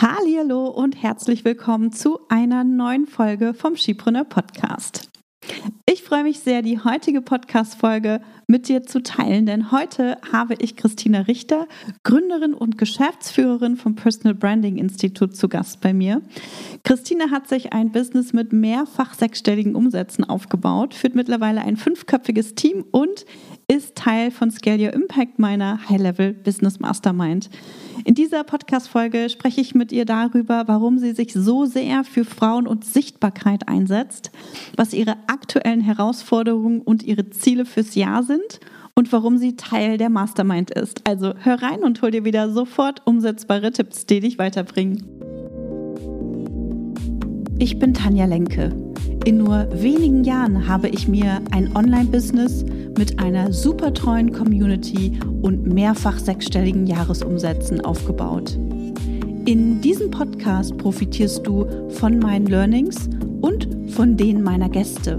Hallo und herzlich willkommen zu einer neuen Folge vom Skipreneur Podcast. Ich freue mich sehr, die heutige Podcast-Folge mit dir zu teilen, denn heute habe ich Christina Richter, Gründerin und Geschäftsführerin vom Personal Branding Institut, zu Gast bei mir. Christina hat sich ein Business mit mehrfach sechsstelligen Umsätzen aufgebaut, führt mittlerweile ein fünfköpfiges Team und ist Teil von Scale Your Impact, meiner High-Level Business Mastermind. In dieser Podcast-Folge spreche ich mit ihr darüber, warum sie sich so sehr für Frauen und Sichtbarkeit einsetzt, was ihre aktuellen Herausforderungen und ihre Ziele fürs Jahr sind und warum sie Teil der Mastermind ist. Also hör rein und hol dir wieder sofort umsetzbare Tipps, die dich weiterbringen. Ich bin Tanja Lenke. In nur wenigen Jahren habe ich mir ein Online-Business mit einer super treuen Community und mehrfach sechsstelligen Jahresumsätzen aufgebaut. In diesem Podcast profitierst du von meinen Learnings und von denen meiner Gäste.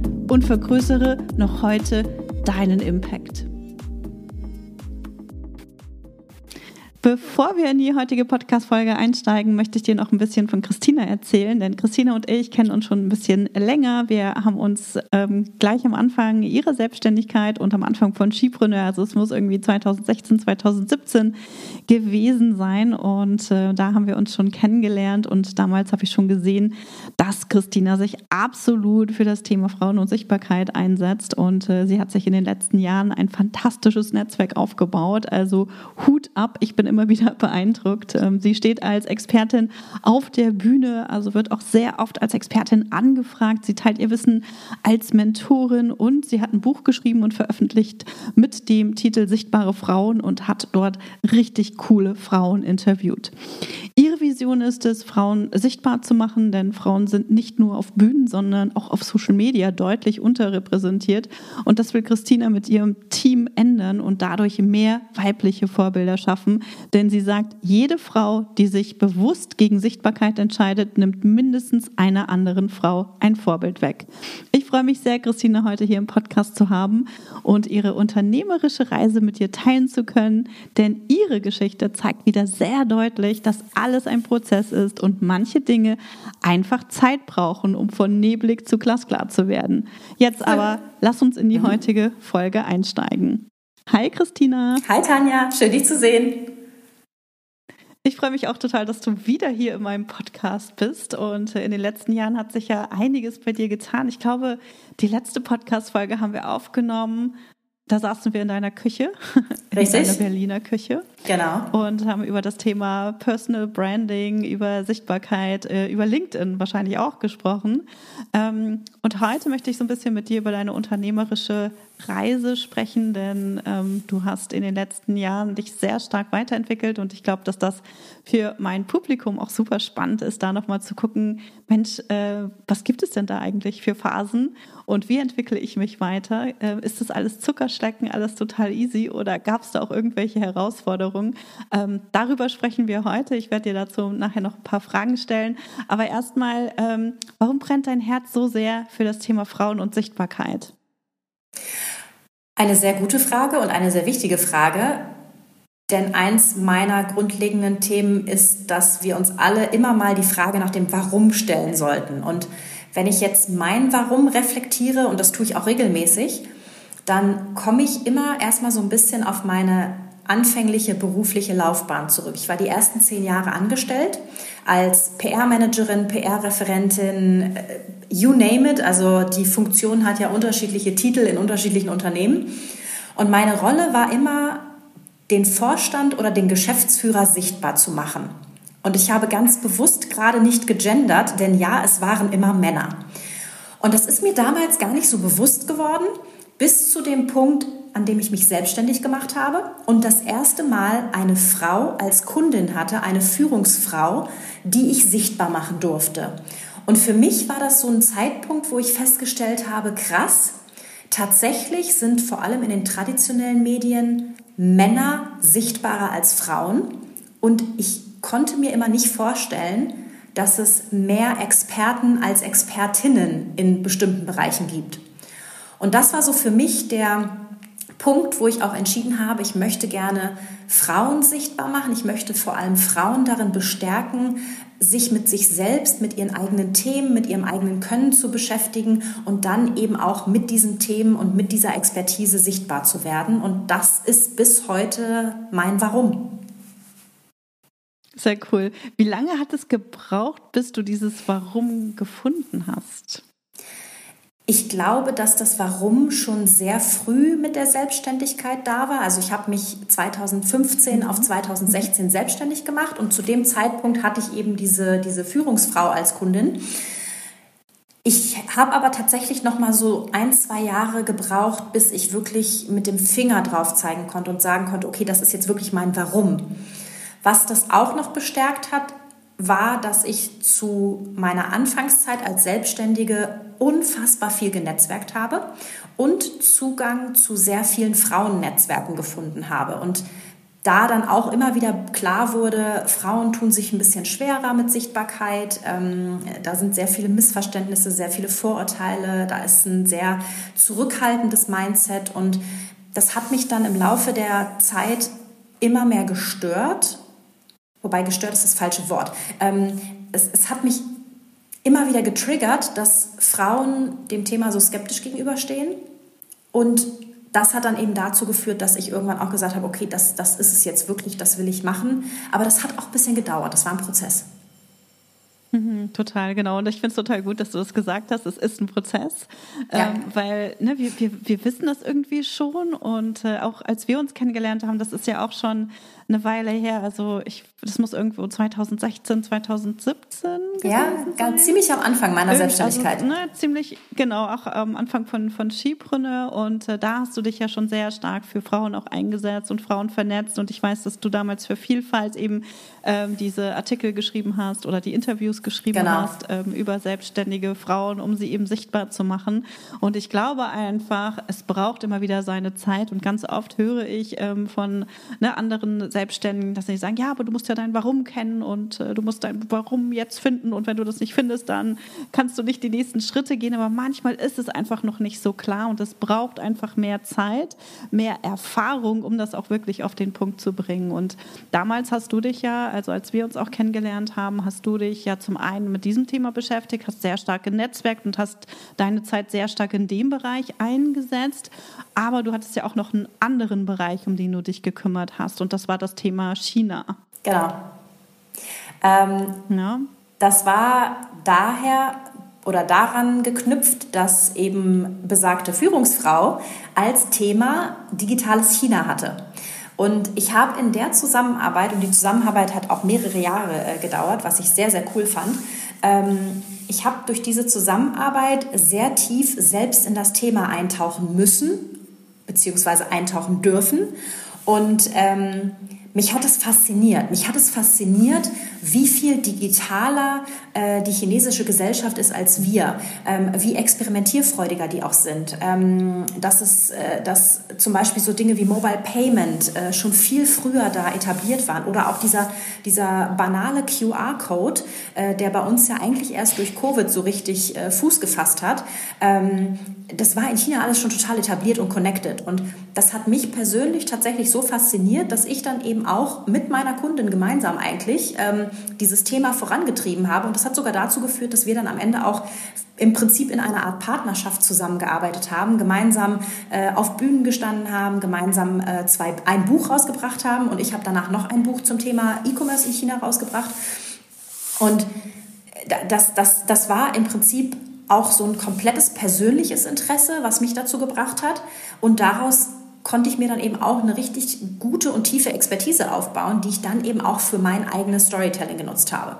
und vergrößere noch heute deinen Impact. Bevor wir in die heutige Podcast-Folge einsteigen, möchte ich dir noch ein bisschen von Christina erzählen, denn Christina und ich kennen uns schon ein bisschen länger. Wir haben uns ähm, gleich am Anfang ihrer Selbstständigkeit und am Anfang von Skipreneur, also es muss irgendwie 2016, 2017 gewesen sein und äh, da haben wir uns schon kennengelernt und damals habe ich schon gesehen, dass Christina sich absolut für das Thema Frauen und Sichtbarkeit einsetzt und äh, sie hat sich in den letzten Jahren ein fantastisches Netzwerk aufgebaut. Also Hut ab, ich bin immer wieder beeindruckt. Ähm, sie steht als Expertin auf der Bühne, also wird auch sehr oft als Expertin angefragt. Sie teilt ihr Wissen als Mentorin und sie hat ein Buch geschrieben und veröffentlicht mit dem Titel Sichtbare Frauen und hat dort richtig coole Frauen interviewt. Ihre Vision ist es, Frauen sichtbar zu machen, denn Frauen sind nicht nur auf Bühnen, sondern auch auf Social Media deutlich unterrepräsentiert. Und das will Christina mit ihrem Team ändern und dadurch mehr weibliche Vorbilder schaffen, denn sie sagt, jede Frau, die sich bewusst gegen Sichtbarkeit entscheidet, nimmt mindestens einer anderen Frau ein Vorbild weg. Ich freue mich sehr, Christine heute hier im Podcast zu haben und ihre unternehmerische Reise mit dir teilen zu können, denn ihre Geschichte zeigt wieder sehr deutlich, dass alles ein Prozess ist und manche Dinge einfach Zeit brauchen, um von neblig zu glasklar zu werden. Jetzt aber lass uns in die heutige Folge einsteigen. Hi Christina. Hi Tanja, schön dich zu sehen. Ich freue mich auch total, dass du wieder hier in meinem Podcast bist. Und in den letzten Jahren hat sich ja einiges bei dir getan. Ich glaube, die letzte Podcast-Folge haben wir aufgenommen. Da saßen wir in deiner Küche, Richtig. in deiner Berliner Küche. Genau. Und haben über das Thema Personal Branding, über Sichtbarkeit, äh, über LinkedIn wahrscheinlich auch gesprochen. Ähm, und heute möchte ich so ein bisschen mit dir über deine unternehmerische Reise sprechen, denn ähm, du hast in den letzten Jahren dich sehr stark weiterentwickelt und ich glaube, dass das für mein Publikum auch super spannend ist, da nochmal zu gucken, Mensch, äh, was gibt es denn da eigentlich für Phasen und wie entwickle ich mich weiter? Äh, ist das alles Zuckerschlecken, alles total easy oder gab es da auch irgendwelche Herausforderungen? Ähm, darüber sprechen wir heute. Ich werde dir dazu nachher noch ein paar Fragen stellen. Aber erstmal, ähm, warum brennt dein Herz so sehr für das Thema Frauen und Sichtbarkeit? Eine sehr gute Frage und eine sehr wichtige Frage. Denn eins meiner grundlegenden Themen ist, dass wir uns alle immer mal die Frage nach dem Warum stellen sollten. Und wenn ich jetzt mein Warum reflektiere, und das tue ich auch regelmäßig, dann komme ich immer erstmal so ein bisschen auf meine anfängliche berufliche Laufbahn zurück. Ich war die ersten zehn Jahre angestellt als PR-Managerin, PR-Referentin, äh, you name it. Also die Funktion hat ja unterschiedliche Titel in unterschiedlichen Unternehmen. Und meine Rolle war immer, den Vorstand oder den Geschäftsführer sichtbar zu machen. Und ich habe ganz bewusst gerade nicht gegendert, denn ja, es waren immer Männer. Und das ist mir damals gar nicht so bewusst geworden, bis zu dem Punkt, an dem ich mich selbstständig gemacht habe und das erste Mal eine Frau als Kundin hatte, eine Führungsfrau, die ich sichtbar machen durfte. Und für mich war das so ein Zeitpunkt, wo ich festgestellt habe, krass, tatsächlich sind vor allem in den traditionellen Medien Männer sichtbarer als Frauen. Und ich konnte mir immer nicht vorstellen, dass es mehr Experten als Expertinnen in bestimmten Bereichen gibt. Und das war so für mich der Punkt, wo ich auch entschieden habe, ich möchte gerne Frauen sichtbar machen. Ich möchte vor allem Frauen darin bestärken, sich mit sich selbst, mit ihren eigenen Themen, mit ihrem eigenen Können zu beschäftigen und dann eben auch mit diesen Themen und mit dieser Expertise sichtbar zu werden. Und das ist bis heute mein Warum. Sehr cool. Wie lange hat es gebraucht, bis du dieses Warum gefunden hast? Ich glaube, dass das Warum schon sehr früh mit der Selbstständigkeit da war. Also ich habe mich 2015 auf 2016 selbstständig gemacht und zu dem Zeitpunkt hatte ich eben diese, diese Führungsfrau als Kundin. Ich habe aber tatsächlich noch mal so ein, zwei Jahre gebraucht, bis ich wirklich mit dem Finger drauf zeigen konnte und sagen konnte, okay, das ist jetzt wirklich mein Warum. Was das auch noch bestärkt hat, war, dass ich zu meiner Anfangszeit als Selbstständige unfassbar viel genetzwerkt habe und Zugang zu sehr vielen Frauennetzwerken gefunden habe. Und da dann auch immer wieder klar wurde, Frauen tun sich ein bisschen schwerer mit Sichtbarkeit. Ähm, da sind sehr viele Missverständnisse, sehr viele Vorurteile. Da ist ein sehr zurückhaltendes Mindset. Und das hat mich dann im Laufe der Zeit immer mehr gestört wobei gestört ist das falsche Wort. Ähm, es, es hat mich immer wieder getriggert, dass Frauen dem Thema so skeptisch gegenüberstehen. Und das hat dann eben dazu geführt, dass ich irgendwann auch gesagt habe, okay, das, das ist es jetzt wirklich, das will ich machen. Aber das hat auch ein bisschen gedauert, das war ein Prozess. Mhm, total, genau. Und ich finde es total gut, dass du das gesagt hast. Es ist ein Prozess, ja. ähm, weil ne, wir, wir, wir wissen das irgendwie schon. Und äh, auch als wir uns kennengelernt haben, das ist ja auch schon eine Weile her. Also ich, das muss irgendwo 2016, 2017 Ja, ganz ziemlich am Anfang meiner Irgend, Selbstständigkeit. Also, ne, ziemlich, genau, auch am Anfang von, von Skibrünne. Und äh, da hast du dich ja schon sehr stark für Frauen auch eingesetzt und Frauen vernetzt. Und ich weiß, dass du damals für Vielfalt eben ähm, diese Artikel geschrieben hast oder die Interviews geschrieben genau. hast ähm, über selbstständige Frauen, um sie eben sichtbar zu machen. Und ich glaube einfach, es braucht immer wieder seine Zeit. Und ganz oft höre ich ähm, von ne, anderen Selbstständigen, dass sie sagen, ja, aber du musst ja dein Warum kennen und äh, du musst dein Warum jetzt finden. Und wenn du das nicht findest, dann kannst du nicht die nächsten Schritte gehen. Aber manchmal ist es einfach noch nicht so klar und es braucht einfach mehr Zeit, mehr Erfahrung, um das auch wirklich auf den Punkt zu bringen. Und damals hast du dich ja, also als wir uns auch kennengelernt haben, hast du dich ja zum einen mit diesem Thema beschäftigt, hast sehr stark genetzwerkt und hast deine Zeit sehr stark in dem Bereich eingesetzt. Aber du hattest ja auch noch einen anderen Bereich, um den du dich gekümmert hast. Und das war das Thema China. Genau. Ähm, ja. Das war daher oder daran geknüpft, dass eben besagte Führungsfrau als Thema digitales China hatte. Und ich habe in der Zusammenarbeit, und die Zusammenarbeit hat auch mehrere Jahre äh, gedauert, was ich sehr, sehr cool fand, ähm, ich habe durch diese Zusammenarbeit sehr tief selbst in das Thema eintauchen müssen, beziehungsweise eintauchen dürfen. Und ähm, mich hat es fasziniert. Mich hat es fasziniert, wie viel digitaler äh, die chinesische Gesellschaft ist als wir, ähm, wie experimentierfreudiger die auch sind. Ähm, dass, es, äh, dass zum Beispiel so Dinge wie Mobile Payment äh, schon viel früher da etabliert waren oder auch dieser, dieser banale QR-Code, äh, der bei uns ja eigentlich erst durch Covid so richtig äh, Fuß gefasst hat. Ähm, das war in China alles schon total etabliert und connected. Und das hat mich persönlich tatsächlich so fasziniert, dass ich dann eben auch mit meiner Kundin gemeinsam eigentlich ähm, dieses Thema vorangetrieben habe. Und das hat sogar dazu geführt, dass wir dann am Ende auch im Prinzip in einer Art Partnerschaft zusammengearbeitet haben, gemeinsam äh, auf Bühnen gestanden haben, gemeinsam äh, zwei, ein Buch rausgebracht haben. Und ich habe danach noch ein Buch zum Thema E-Commerce in China rausgebracht. Und das, das, das war im Prinzip auch so ein komplettes persönliches Interesse, was mich dazu gebracht hat. Und daraus konnte ich mir dann eben auch eine richtig gute und tiefe Expertise aufbauen, die ich dann eben auch für mein eigenes Storytelling genutzt habe.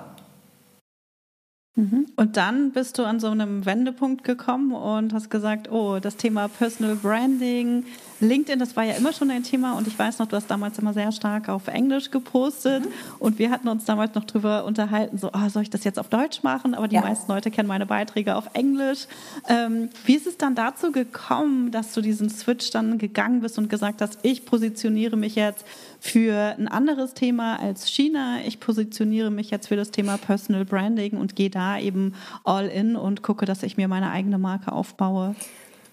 Mhm. Und dann bist du an so einem Wendepunkt gekommen und hast gesagt, oh, das Thema Personal Branding, LinkedIn, das war ja immer schon ein Thema und ich weiß noch, du hast damals immer sehr stark auf Englisch gepostet mhm. und wir hatten uns damals noch drüber unterhalten, so, oh, soll ich das jetzt auf Deutsch machen? Aber die ja. meisten Leute kennen meine Beiträge auf Englisch. Ähm, wie ist es dann dazu gekommen, dass du diesen Switch dann gegangen bist und gesagt hast, ich positioniere mich jetzt für ein anderes Thema als China. Ich positioniere mich jetzt für das Thema Personal Branding und gehe da eben all in und gucke, dass ich mir meine eigene Marke aufbaue.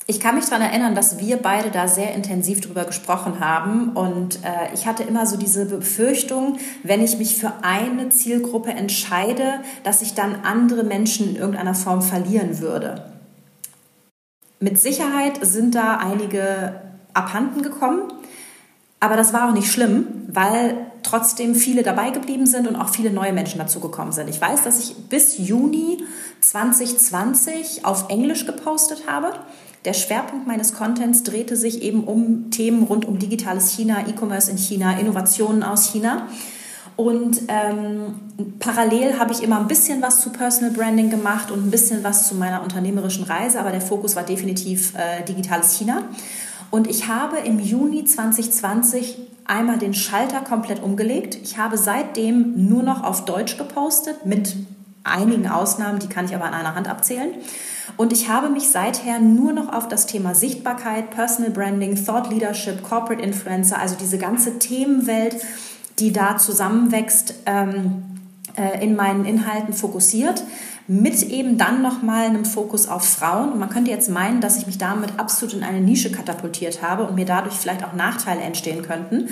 Ich kann mich daran erinnern, dass wir beide da sehr intensiv drüber gesprochen haben. Und äh, ich hatte immer so diese Befürchtung, wenn ich mich für eine Zielgruppe entscheide, dass ich dann andere Menschen in irgendeiner Form verlieren würde. Mit Sicherheit sind da einige abhanden gekommen. Aber das war auch nicht schlimm, weil trotzdem viele dabei geblieben sind und auch viele neue Menschen dazugekommen sind. Ich weiß, dass ich bis Juni 2020 auf Englisch gepostet habe. Der Schwerpunkt meines Contents drehte sich eben um Themen rund um digitales China, E-Commerce in China, Innovationen aus China. Und ähm, parallel habe ich immer ein bisschen was zu Personal Branding gemacht und ein bisschen was zu meiner unternehmerischen Reise, aber der Fokus war definitiv äh, digitales China. Und ich habe im Juni 2020 einmal den Schalter komplett umgelegt. Ich habe seitdem nur noch auf Deutsch gepostet, mit einigen Ausnahmen, die kann ich aber an einer Hand abzählen. Und ich habe mich seither nur noch auf das Thema Sichtbarkeit, Personal Branding, Thought Leadership, Corporate Influencer, also diese ganze Themenwelt, die da zusammenwächst, ähm, äh, in meinen Inhalten fokussiert mit eben dann nochmal einem Fokus auf Frauen. Und man könnte jetzt meinen, dass ich mich damit absolut in eine Nische katapultiert habe und mir dadurch vielleicht auch Nachteile entstehen könnten.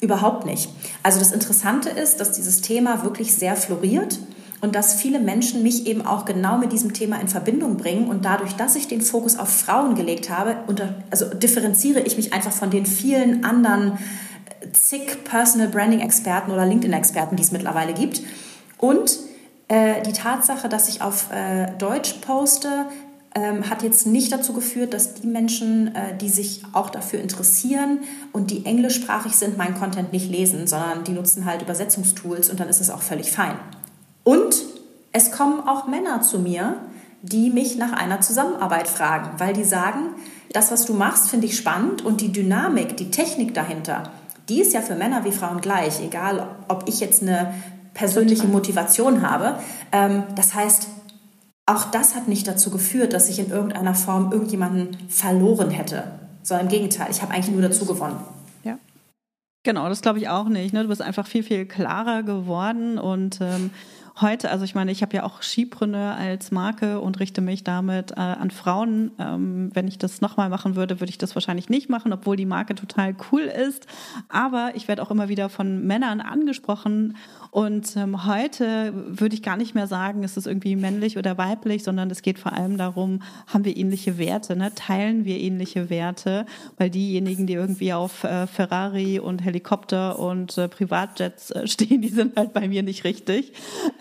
Überhaupt nicht. Also das Interessante ist, dass dieses Thema wirklich sehr floriert und dass viele Menschen mich eben auch genau mit diesem Thema in Verbindung bringen und dadurch, dass ich den Fokus auf Frauen gelegt habe, unter, also differenziere ich mich einfach von den vielen anderen zig Personal Branding Experten oder LinkedIn Experten, die es mittlerweile gibt. Und äh, die Tatsache, dass ich auf äh, Deutsch poste, ähm, hat jetzt nicht dazu geführt, dass die Menschen, äh, die sich auch dafür interessieren und die englischsprachig sind, meinen Content nicht lesen, sondern die nutzen halt Übersetzungstools und dann ist es auch völlig fein. Und es kommen auch Männer zu mir, die mich nach einer Zusammenarbeit fragen, weil die sagen, das, was du machst, finde ich spannend und die Dynamik, die Technik dahinter, die ist ja für Männer wie Frauen gleich, egal ob ich jetzt eine persönliche Motivation habe. Ähm, das heißt, auch das hat nicht dazu geführt, dass ich in irgendeiner Form irgendjemanden verloren hätte, sondern im Gegenteil, ich habe eigentlich nur dazu gewonnen. Ja. Genau, das glaube ich auch nicht. Ne? Du bist einfach viel, viel klarer geworden und ähm, heute, also ich meine, ich habe ja auch Skipreneur als Marke und richte mich damit äh, an Frauen. Ähm, wenn ich das nochmal machen würde, würde ich das wahrscheinlich nicht machen, obwohl die Marke total cool ist. Aber ich werde auch immer wieder von Männern angesprochen und ähm, heute würde ich gar nicht mehr sagen, ist es irgendwie männlich oder weiblich, sondern es geht vor allem darum, haben wir ähnliche Werte, ne? teilen wir ähnliche Werte, weil diejenigen, die irgendwie auf äh, Ferrari und Helikopter und äh, Privatjets äh, stehen, die sind halt bei mir nicht richtig.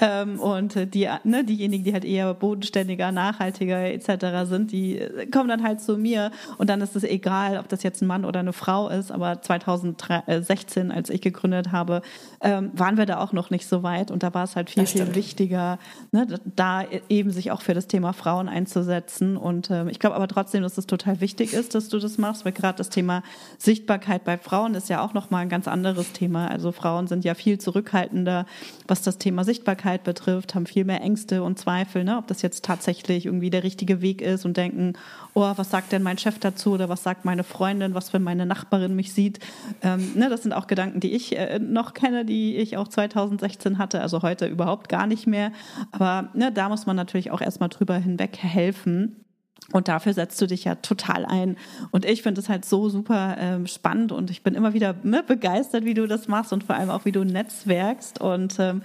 Ähm, und die, ne, diejenigen, die halt eher bodenständiger, nachhaltiger etc. sind, die äh, kommen dann halt zu mir und dann ist es egal, ob das jetzt ein Mann oder eine Frau ist. Aber 2016, als ich gegründet habe, ähm, waren wir da auch noch nicht so weit und da war es halt viel, viel wichtiger, ne, da eben sich auch für das Thema Frauen einzusetzen. Und ähm, ich glaube aber trotzdem, dass es total wichtig ist, dass du das machst, weil gerade das Thema Sichtbarkeit bei Frauen ist ja auch nochmal ein ganz anderes Thema. Also Frauen sind ja viel zurückhaltender, was das Thema Sichtbarkeit Sicherheit betrifft, haben viel mehr Ängste und Zweifel, ne, ob das jetzt tatsächlich irgendwie der richtige Weg ist und denken, oh, was sagt denn mein Chef dazu oder was sagt meine Freundin, was wenn meine Nachbarin mich sieht. Ähm, ne, das sind auch Gedanken, die ich äh, noch kenne, die ich auch 2016 hatte, also heute überhaupt gar nicht mehr. Aber ne, da muss man natürlich auch erstmal drüber hinweg helfen. Und dafür setzt du dich ja total ein. Und ich finde es halt so super ähm, spannend und ich bin immer wieder ne, begeistert, wie du das machst und vor allem auch, wie du netzwerkst. Und ähm,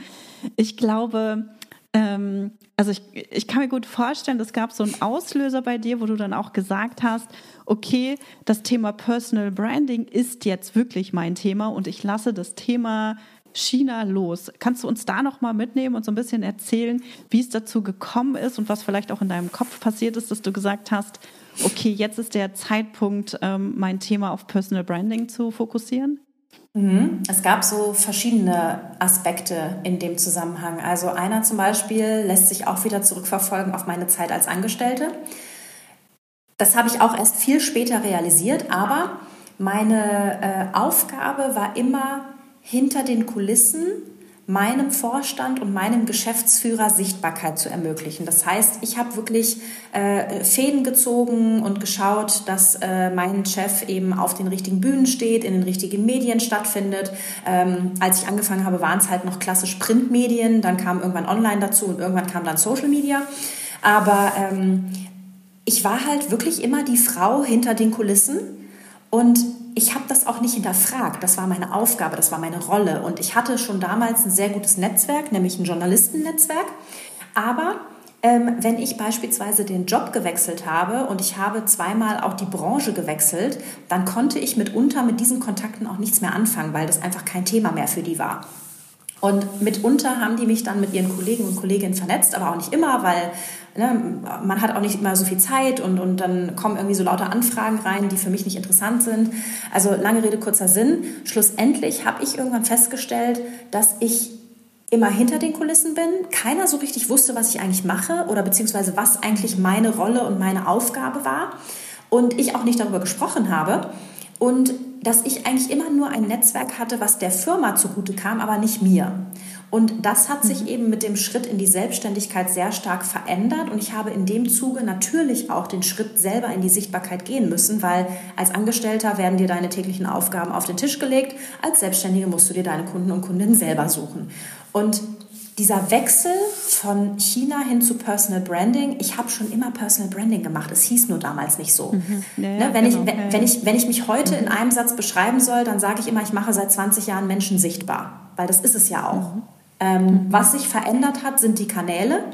ich glaube, ähm, also ich, ich kann mir gut vorstellen, es gab so einen Auslöser bei dir, wo du dann auch gesagt hast, okay, das Thema Personal Branding ist jetzt wirklich mein Thema und ich lasse das Thema China los. Kannst du uns da noch mal mitnehmen und so ein bisschen erzählen, wie es dazu gekommen ist und was vielleicht auch in deinem Kopf passiert ist, dass du gesagt hast, okay, jetzt ist der Zeitpunkt, ähm, mein Thema auf Personal Branding zu fokussieren? Mhm. Es gab so verschiedene Aspekte in dem Zusammenhang. Also einer zum Beispiel lässt sich auch wieder zurückverfolgen auf meine Zeit als Angestellte. Das habe ich auch erst viel später realisiert, aber meine äh, Aufgabe war immer hinter den Kulissen meinem Vorstand und meinem Geschäftsführer Sichtbarkeit zu ermöglichen. Das heißt, ich habe wirklich äh, Fäden gezogen und geschaut, dass äh, mein Chef eben auf den richtigen Bühnen steht, in den richtigen Medien stattfindet. Ähm, als ich angefangen habe, waren es halt noch klassisch Printmedien, dann kam irgendwann Online dazu und irgendwann kam dann Social Media. Aber ähm, ich war halt wirklich immer die Frau hinter den Kulissen und ich habe das auch nicht hinterfragt. Das war meine Aufgabe, das war meine Rolle. Und ich hatte schon damals ein sehr gutes Netzwerk, nämlich ein Journalistennetzwerk. Aber ähm, wenn ich beispielsweise den Job gewechselt habe und ich habe zweimal auch die Branche gewechselt, dann konnte ich mitunter mit diesen Kontakten auch nichts mehr anfangen, weil das einfach kein Thema mehr für die war. Und mitunter haben die mich dann mit ihren Kollegen und Kolleginnen vernetzt, aber auch nicht immer, weil ne, man hat auch nicht immer so viel Zeit und, und dann kommen irgendwie so lauter Anfragen rein, die für mich nicht interessant sind. Also lange Rede, kurzer Sinn. Schlussendlich habe ich irgendwann festgestellt, dass ich immer hinter den Kulissen bin, keiner so richtig wusste, was ich eigentlich mache oder beziehungsweise was eigentlich meine Rolle und meine Aufgabe war und ich auch nicht darüber gesprochen habe. Und dass ich eigentlich immer nur ein Netzwerk hatte, was der Firma zugute kam, aber nicht mir. Und das hat sich eben mit dem Schritt in die Selbstständigkeit sehr stark verändert. Und ich habe in dem Zuge natürlich auch den Schritt selber in die Sichtbarkeit gehen müssen, weil als Angestellter werden dir deine täglichen Aufgaben auf den Tisch gelegt. Als Selbstständige musst du dir deine Kunden und Kundinnen selber suchen. Und dieser Wechsel von China hin zu Personal Branding, ich habe schon immer Personal Branding gemacht. Es hieß nur damals nicht so. Mhm. Ja, ja, ne, wenn, genau. ich, wenn, wenn, ich, wenn ich mich heute mhm. in einem Satz beschreiben soll, dann sage ich immer, ich mache seit 20 Jahren Menschen sichtbar, weil das ist es ja auch. Mhm. Ähm, mhm. was sich verändert hat, sind die Kanäle.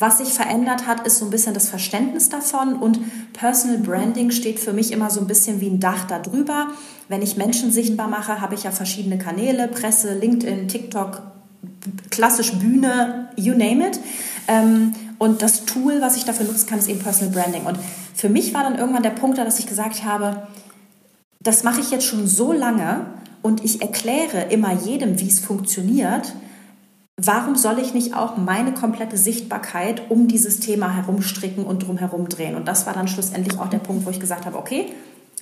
Was sich verändert hat, ist so ein bisschen das Verständnis davon und Personal Branding steht für mich immer so ein bisschen wie ein Dach darüber. Wenn ich Menschen sichtbar mache, habe ich ja verschiedene Kanäle, Presse, LinkedIn, TikTok, klassisch Bühne, you name it. Ähm, und das Tool, was ich dafür nutzen kann, ist eben Personal Branding. Und für mich war dann irgendwann der Punkt da, dass ich gesagt habe, das mache ich jetzt schon so lange und ich erkläre immer jedem, wie es funktioniert. Warum soll ich nicht auch meine komplette Sichtbarkeit um dieses Thema herumstricken und drumherum drehen? Und das war dann schlussendlich auch der Punkt, wo ich gesagt habe, okay,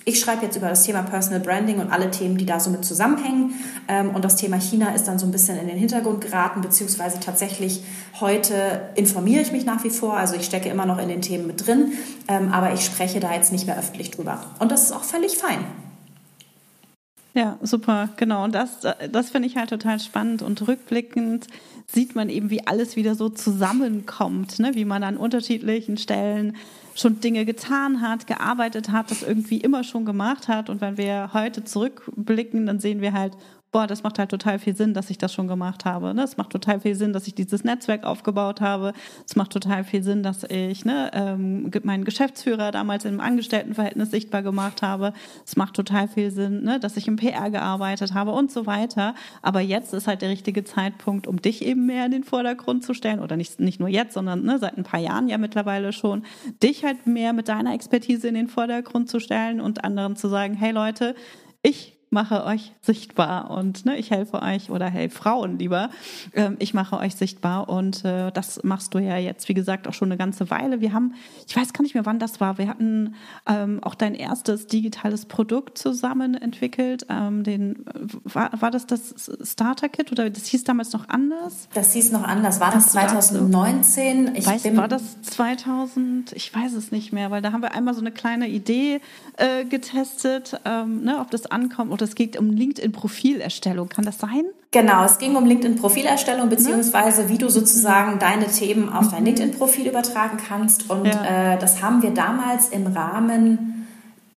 ich schreibe jetzt über das Thema Personal Branding und alle Themen, die da so mit zusammenhängen. Ähm, und das Thema China ist dann so ein bisschen in den Hintergrund geraten, beziehungsweise tatsächlich heute informiere ich mich nach wie vor. Also ich stecke immer noch in den Themen mit drin, ähm, aber ich spreche da jetzt nicht mehr öffentlich drüber. Und das ist auch völlig fein. Ja, super, genau. Und das, das finde ich halt total spannend. Und rückblickend sieht man eben, wie alles wieder so zusammenkommt, ne? wie man an unterschiedlichen Stellen schon Dinge getan hat, gearbeitet hat, das irgendwie immer schon gemacht hat. Und wenn wir heute zurückblicken, dann sehen wir halt, boah, das macht halt total viel Sinn, dass ich das schon gemacht habe. Ne? Es macht total viel Sinn, dass ich dieses Netzwerk aufgebaut habe. Es macht total viel Sinn, dass ich ne, ähm, meinen Geschäftsführer damals im Angestelltenverhältnis sichtbar gemacht habe. Es macht total viel Sinn, ne, dass ich im PR gearbeitet habe und so weiter. Aber jetzt ist halt der richtige Zeitpunkt, um dich eben mehr in den Vordergrund zu stellen. Oder nicht, nicht nur jetzt, sondern ne, seit ein paar Jahren ja mittlerweile schon, dich halt mehr mit deiner Expertise in den Vordergrund zu stellen und anderen zu sagen, hey Leute, ich mache euch sichtbar und ne, ich helfe euch oder helfe Frauen lieber. Ähm, ich mache euch sichtbar und äh, das machst du ja jetzt, wie gesagt, auch schon eine ganze Weile. Wir haben, ich weiß gar nicht mehr, wann das war. Wir hatten ähm, auch dein erstes digitales Produkt zusammen entwickelt. Ähm, den, war, war das das Starter-Kit oder das hieß damals noch anders? Das hieß noch anders. War das 2019? Ich weiß, war das 2000? Ich weiß es nicht mehr, weil da haben wir einmal so eine kleine Idee äh, getestet, ähm, ne, ob das ankommt und es geht um LinkedIn-Profilerstellung. Kann das sein? Genau, es ging um LinkedIn-Profilerstellung, ne? beziehungsweise wie du sozusagen mhm. deine Themen auf dein mhm. LinkedIn-Profil übertragen kannst. Und ja. äh, das haben wir damals im Rahmen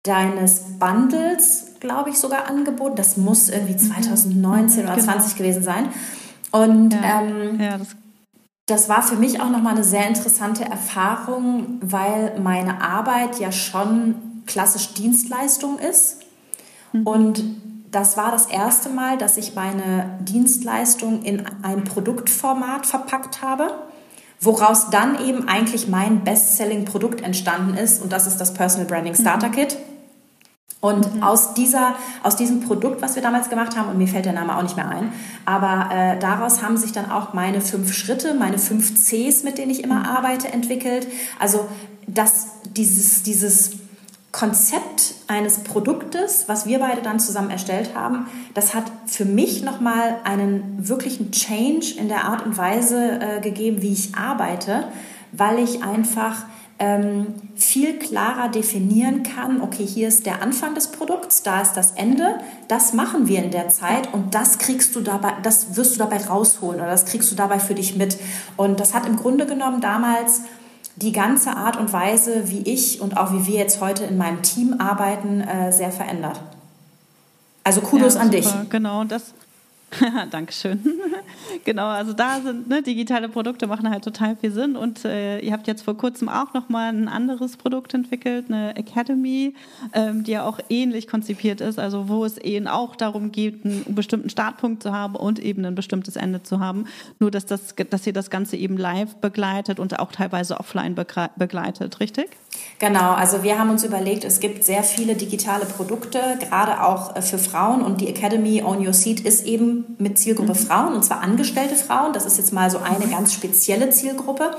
deines Bundles, glaube ich, sogar angeboten. Das muss irgendwie 2019 mhm. oder genau. 20 gewesen sein. Und ja. Ähm, ja, das das war für mich auch nochmal eine sehr interessante Erfahrung, weil meine Arbeit ja schon klassisch Dienstleistung ist. Mhm. Und das war das erste Mal, dass ich meine Dienstleistung in ein Produktformat verpackt habe, woraus dann eben eigentlich mein Bestselling-Produkt entstanden ist. Und das ist das Personal Branding Starter mhm. Kit. Und mhm. aus, dieser, aus diesem Produkt, was wir damals gemacht haben, und mir fällt der Name auch nicht mehr ein, aber äh, daraus haben sich dann auch meine fünf Schritte, meine fünf Cs, mit denen ich immer mhm. arbeite, entwickelt. Also das, dieses, dieses Konzept eines Produktes, was wir beide dann zusammen erstellt haben, das hat für mich nochmal einen wirklichen Change in der Art und Weise äh, gegeben, wie ich arbeite, weil ich einfach ähm, viel klarer definieren kann, okay, hier ist der Anfang des Produkts, da ist das Ende, das machen wir in der Zeit und das kriegst du dabei, das wirst du dabei rausholen oder das kriegst du dabei für dich mit. Und das hat im Grunde genommen damals die ganze Art und Weise, wie ich und auch wie wir jetzt heute in meinem Team arbeiten, äh, sehr verändert. Also Kudos ja, an dich. Genau, das, Dankeschön. genau, also da sind ne, digitale Produkte machen halt total viel Sinn und äh, ihr habt jetzt vor kurzem auch noch mal ein anderes Produkt entwickelt, eine Academy, ähm, die ja auch ähnlich konzipiert ist, also wo es eben auch darum geht, einen bestimmten Startpunkt zu haben und eben ein bestimmtes Ende zu haben. Nur dass das, dass ihr das Ganze eben live begleitet und auch teilweise offline begleitet, richtig? Genau, also wir haben uns überlegt, es gibt sehr viele digitale Produkte, gerade auch äh, für Frauen und die Academy Own Your Seat ist eben mit Zielgruppe mhm. Frauen und zwar angestellte Frauen. Das ist jetzt mal so eine mhm. ganz spezielle Zielgruppe.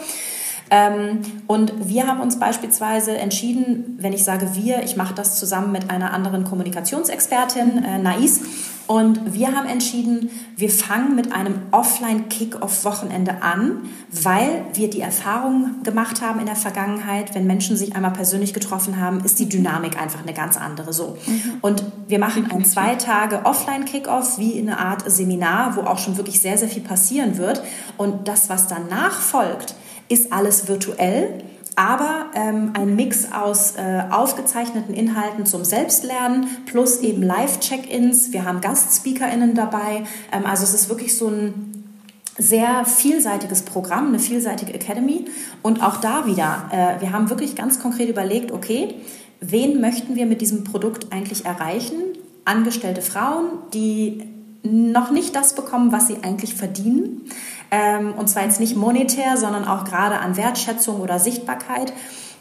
Ähm, und wir haben uns beispielsweise entschieden, wenn ich sage wir, ich mache das zusammen mit einer anderen Kommunikationsexpertin, äh, Nais, und wir haben entschieden, wir fangen mit einem Offline-Kick-Off-Wochenende an, weil wir die Erfahrung gemacht haben in der Vergangenheit, wenn Menschen sich einmal persönlich getroffen haben, ist die Dynamik einfach eine ganz andere so. Mhm. Und wir machen ein zwei Tage Offline-Kick-Off wie eine Art Seminar, wo auch schon wirklich sehr, sehr viel passieren wird. Und das, was danach folgt, ist alles virtuell aber ähm, ein Mix aus äh, aufgezeichneten Inhalten zum Selbstlernen plus eben Live-Check-ins. Wir haben GastspeakerInnen dabei. Ähm, also es ist wirklich so ein sehr vielseitiges Programm, eine vielseitige Academy. Und auch da wieder, äh, wir haben wirklich ganz konkret überlegt, okay, wen möchten wir mit diesem Produkt eigentlich erreichen? Angestellte Frauen, die noch nicht das bekommen, was sie eigentlich verdienen. Ähm, und zwar jetzt nicht monetär, sondern auch gerade an Wertschätzung oder Sichtbarkeit.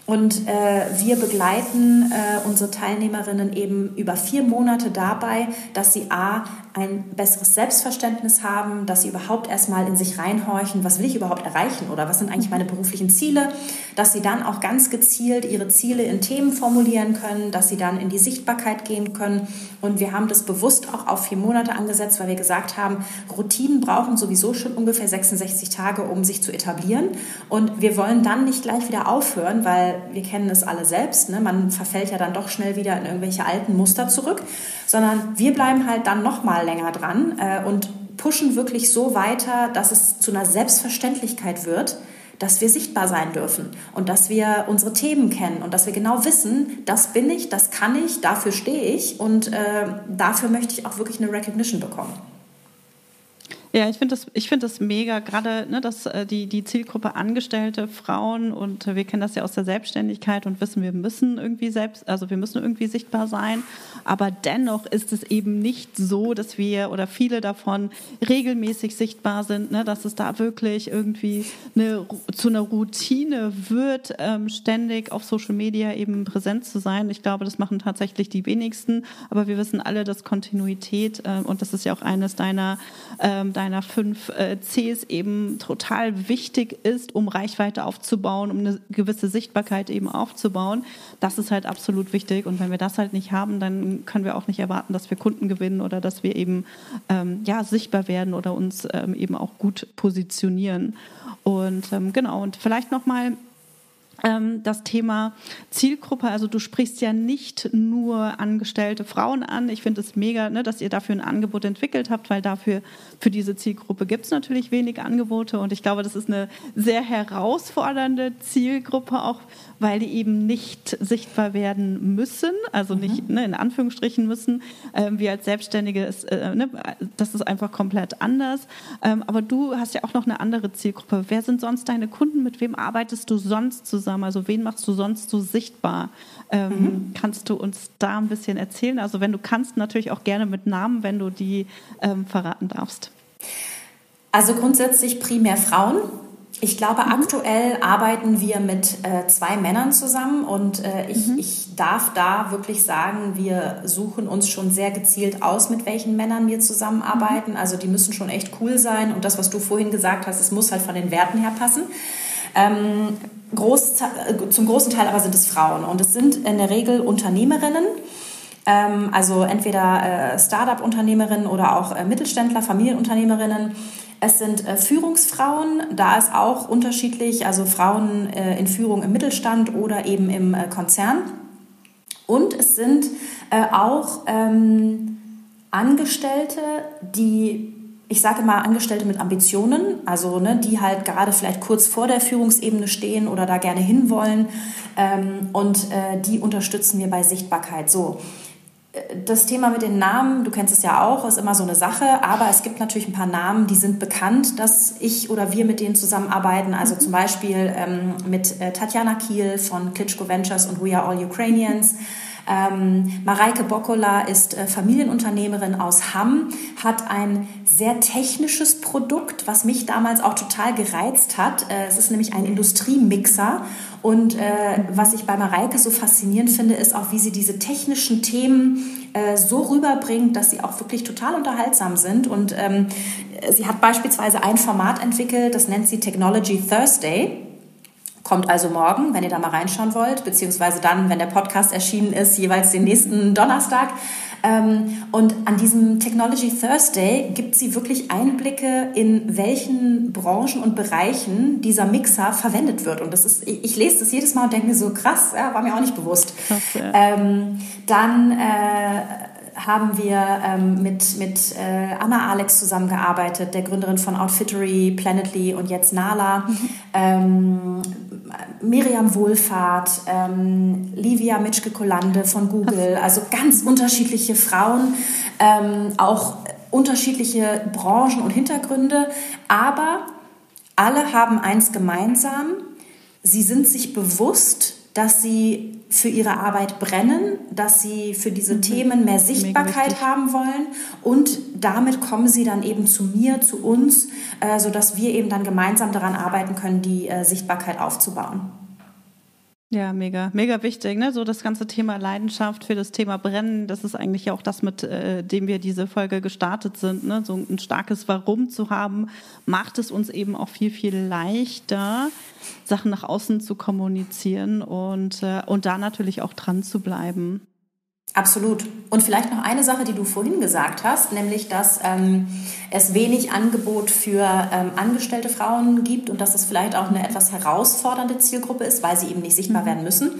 Und äh, wir begleiten äh, unsere Teilnehmerinnen eben über vier Monate dabei, dass sie A, ein besseres Selbstverständnis haben, dass sie überhaupt erstmal in sich reinhorchen, was will ich überhaupt erreichen oder was sind eigentlich meine beruflichen Ziele, dass sie dann auch ganz gezielt ihre Ziele in Themen formulieren können, dass sie dann in die Sichtbarkeit gehen können. Und wir haben das bewusst auch auf vier Monate angesetzt, weil wir gesagt haben, Routinen brauchen sowieso schon ungefähr 66 Tage, um sich zu etablieren. Und wir wollen dann nicht gleich wieder aufhören, weil wir kennen es alle selbst, ne? man verfällt ja dann doch schnell wieder in irgendwelche alten Muster zurück, sondern wir bleiben halt dann nochmal länger dran äh, und pushen wirklich so weiter, dass es zu einer Selbstverständlichkeit wird, dass wir sichtbar sein dürfen und dass wir unsere Themen kennen und dass wir genau wissen, das bin ich, das kann ich, dafür stehe ich und äh, dafür möchte ich auch wirklich eine Recognition bekommen. Ja, ich finde das, find das mega, gerade ne, dass äh, die, die Zielgruppe Angestellte, Frauen und wir kennen das ja aus der Selbstständigkeit und wissen, wir müssen irgendwie selbst, also wir müssen irgendwie sichtbar sein. Aber dennoch ist es eben nicht so, dass wir oder viele davon regelmäßig sichtbar sind, ne, dass es da wirklich irgendwie eine, zu einer Routine wird, ähm, ständig auf Social Media eben präsent zu sein. Ich glaube, das machen tatsächlich die wenigsten. Aber wir wissen alle, dass Kontinuität, äh, und das ist ja auch eines deiner, ähm, fünf äh, Cs eben total wichtig ist, um Reichweite aufzubauen, um eine gewisse Sichtbarkeit eben aufzubauen. Das ist halt absolut wichtig. Und wenn wir das halt nicht haben, dann können wir auch nicht erwarten, dass wir Kunden gewinnen oder dass wir eben ähm, ja, sichtbar werden oder uns ähm, eben auch gut positionieren. Und ähm, genau, und vielleicht nochmal das Thema Zielgruppe. Also du sprichst ja nicht nur angestellte Frauen an. Ich finde es mega, ne, dass ihr dafür ein Angebot entwickelt habt, weil dafür für diese Zielgruppe gibt es natürlich wenig Angebote. Und ich glaube, das ist eine sehr herausfordernde Zielgruppe, auch weil die eben nicht sichtbar werden müssen, also nicht mhm. ne, in Anführungsstrichen müssen. Ähm, wir als Selbstständige, ist, äh, ne, das ist einfach komplett anders. Ähm, aber du hast ja auch noch eine andere Zielgruppe. Wer sind sonst deine Kunden? Mit wem arbeitest du sonst zusammen? Also wen machst du sonst so sichtbar? Ähm, mhm. Kannst du uns da ein bisschen erzählen? Also wenn du kannst, natürlich auch gerne mit Namen, wenn du die ähm, verraten darfst. Also grundsätzlich primär Frauen Ich glaube, mhm. aktuell arbeiten wir mit äh, zwei Männern zusammen und äh, ich, mhm. ich darf da wirklich sagen, wir suchen uns schon sehr gezielt aus, mit welchen Männern wir zusammenarbeiten. Mhm. Also die müssen schon echt cool sein und das, was du vorhin gesagt hast, es muss halt von den Werten her passen. Ähm, groß, zum großen Teil aber sind es Frauen und es sind in der Regel Unternehmerinnen. Ähm, also entweder äh, Start-up-Unternehmerinnen oder auch äh, Mittelständler, Familienunternehmerinnen es sind äh, Führungsfrauen, da ist auch unterschiedlich, also Frauen äh, in Führung im Mittelstand oder eben im äh, Konzern. Und es sind äh, auch ähm, Angestellte, die, ich sage mal Angestellte mit Ambitionen, also ne, die halt gerade vielleicht kurz vor der Führungsebene stehen oder da gerne hinwollen. Ähm, und äh, die unterstützen wir bei Sichtbarkeit. So das Thema mit den Namen, du kennst es ja auch, ist immer so eine Sache, aber es gibt natürlich ein paar Namen, die sind bekannt, dass ich oder wir mit denen zusammenarbeiten. Also zum Beispiel ähm, mit äh, Tatjana Kiel von Klitschko Ventures und We Are All Ukrainians. Ähm, Mareike Boccola ist äh, Familienunternehmerin aus Hamm, hat ein sehr technisches Produkt, was mich damals auch total gereizt hat. Äh, es ist nämlich ein Industriemixer und äh, was ich bei Mareike so faszinierend finde, ist auch, wie sie diese technischen Themen äh, so rüberbringt, dass sie auch wirklich total unterhaltsam sind. Und ähm, sie hat beispielsweise ein Format entwickelt, das nennt sie Technology Thursday. Kommt also morgen, wenn ihr da mal reinschauen wollt, beziehungsweise dann, wenn der Podcast erschienen ist, jeweils den nächsten Donnerstag. Ähm, und an diesem Technology Thursday gibt sie wirklich Einblicke, in welchen Branchen und Bereichen dieser Mixer verwendet wird. Und das ist, ich, lese das jedes Mal und denke mir so, krass, ja, war mir auch nicht bewusst. Ja. ähm, dann äh, haben wir ähm, mit, mit äh, Anna Alex zusammengearbeitet, der Gründerin von Outfittery, Planetly und jetzt Nala. Mhm. Ähm, Miriam Wohlfahrt, ähm, Livia Mitschke-Kolande von Google, also ganz unterschiedliche Frauen, ähm, auch unterschiedliche Branchen und Hintergründe, aber alle haben eins gemeinsam, sie sind sich bewusst, dass sie für ihre Arbeit brennen, dass sie für diese mhm. Themen mehr Sichtbarkeit haben wollen und damit kommen sie dann eben zu mir, zu uns, äh, sodass wir eben dann gemeinsam daran arbeiten können, die äh, Sichtbarkeit aufzubauen. Ja, mega, mega wichtig, ne? So das ganze Thema Leidenschaft für das Thema Brennen, das ist eigentlich auch das, mit äh, dem wir diese Folge gestartet sind, ne? So ein starkes Warum zu haben, macht es uns eben auch viel, viel leichter, Sachen nach außen zu kommunizieren und, äh, und da natürlich auch dran zu bleiben. Absolut. Und vielleicht noch eine Sache, die du vorhin gesagt hast, nämlich, dass ähm, es wenig Angebot für ähm, angestellte Frauen gibt und dass es vielleicht auch eine etwas herausfordernde Zielgruppe ist, weil sie eben nicht sichtbar mhm. werden müssen.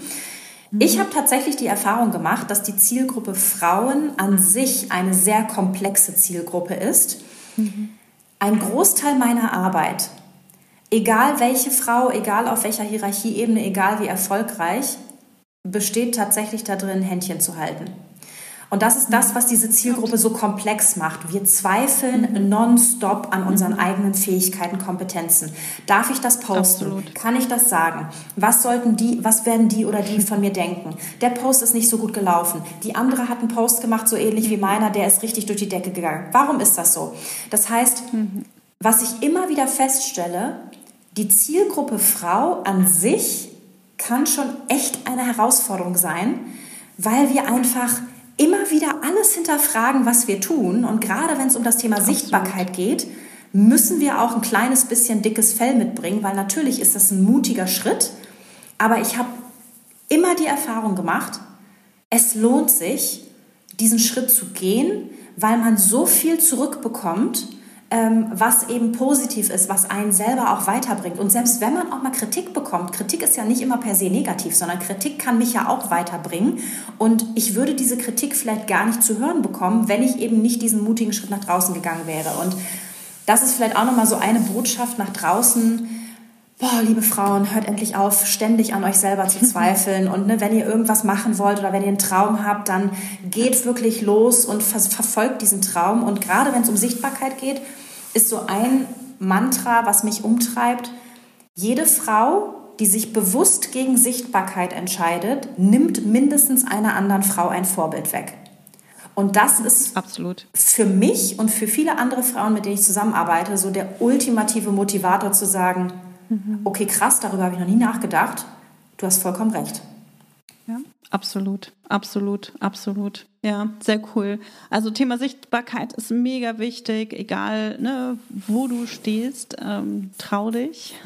Mhm. Ich habe tatsächlich die Erfahrung gemacht, dass die Zielgruppe Frauen an sich eine sehr komplexe Zielgruppe ist. Mhm. Ein Großteil meiner Arbeit, egal welche Frau, egal auf welcher Hierarchieebene, egal wie erfolgreich, besteht tatsächlich darin, Händchen zu halten. Und das ist das, was diese Zielgruppe so komplex macht. Wir zweifeln mhm. nonstop an unseren mhm. eigenen Fähigkeiten, Kompetenzen. Darf ich das posten? Absolut. Kann ich das sagen? Was sollten die, was werden die oder die von mir denken? Der Post ist nicht so gut gelaufen. Die andere hat einen Post gemacht, so ähnlich wie meiner, der ist richtig durch die Decke gegangen. Warum ist das so? Das heißt, mhm. was ich immer wieder feststelle, die Zielgruppe Frau an sich kann schon echt eine Herausforderung sein, weil wir einfach immer wieder alles hinterfragen, was wir tun. Und gerade wenn es um das Thema Absolut. Sichtbarkeit geht, müssen wir auch ein kleines bisschen dickes Fell mitbringen, weil natürlich ist das ein mutiger Schritt. Aber ich habe immer die Erfahrung gemacht, es lohnt sich, diesen Schritt zu gehen, weil man so viel zurückbekommt ähm, was eben positiv ist, was einen selber auch weiterbringt. Und selbst wenn man auch mal Kritik bekommt, Kritik ist ja nicht immer per se negativ, sondern Kritik kann mich ja auch weiterbringen. Und ich würde diese Kritik vielleicht gar nicht zu hören bekommen, wenn ich eben nicht diesen mutigen Schritt nach draußen gegangen wäre. Und das ist vielleicht auch nochmal so eine Botschaft nach draußen. Boah, liebe Frauen, hört endlich auf, ständig an euch selber zu zweifeln. Und ne, wenn ihr irgendwas machen wollt oder wenn ihr einen Traum habt, dann geht wirklich los und verfolgt diesen Traum. Und gerade wenn es um Sichtbarkeit geht, ist so ein Mantra, was mich umtreibt. Jede Frau, die sich bewusst gegen Sichtbarkeit entscheidet, nimmt mindestens einer anderen Frau ein Vorbild weg. Und das ist Absolut. für mich und für viele andere Frauen, mit denen ich zusammenarbeite, so der ultimative Motivator zu sagen, mhm. okay, krass, darüber habe ich noch nie nachgedacht. Du hast vollkommen recht. Absolut, absolut, absolut. Ja, sehr cool. Also Thema Sichtbarkeit ist mega wichtig, egal ne, wo du stehst, ähm, trau dich.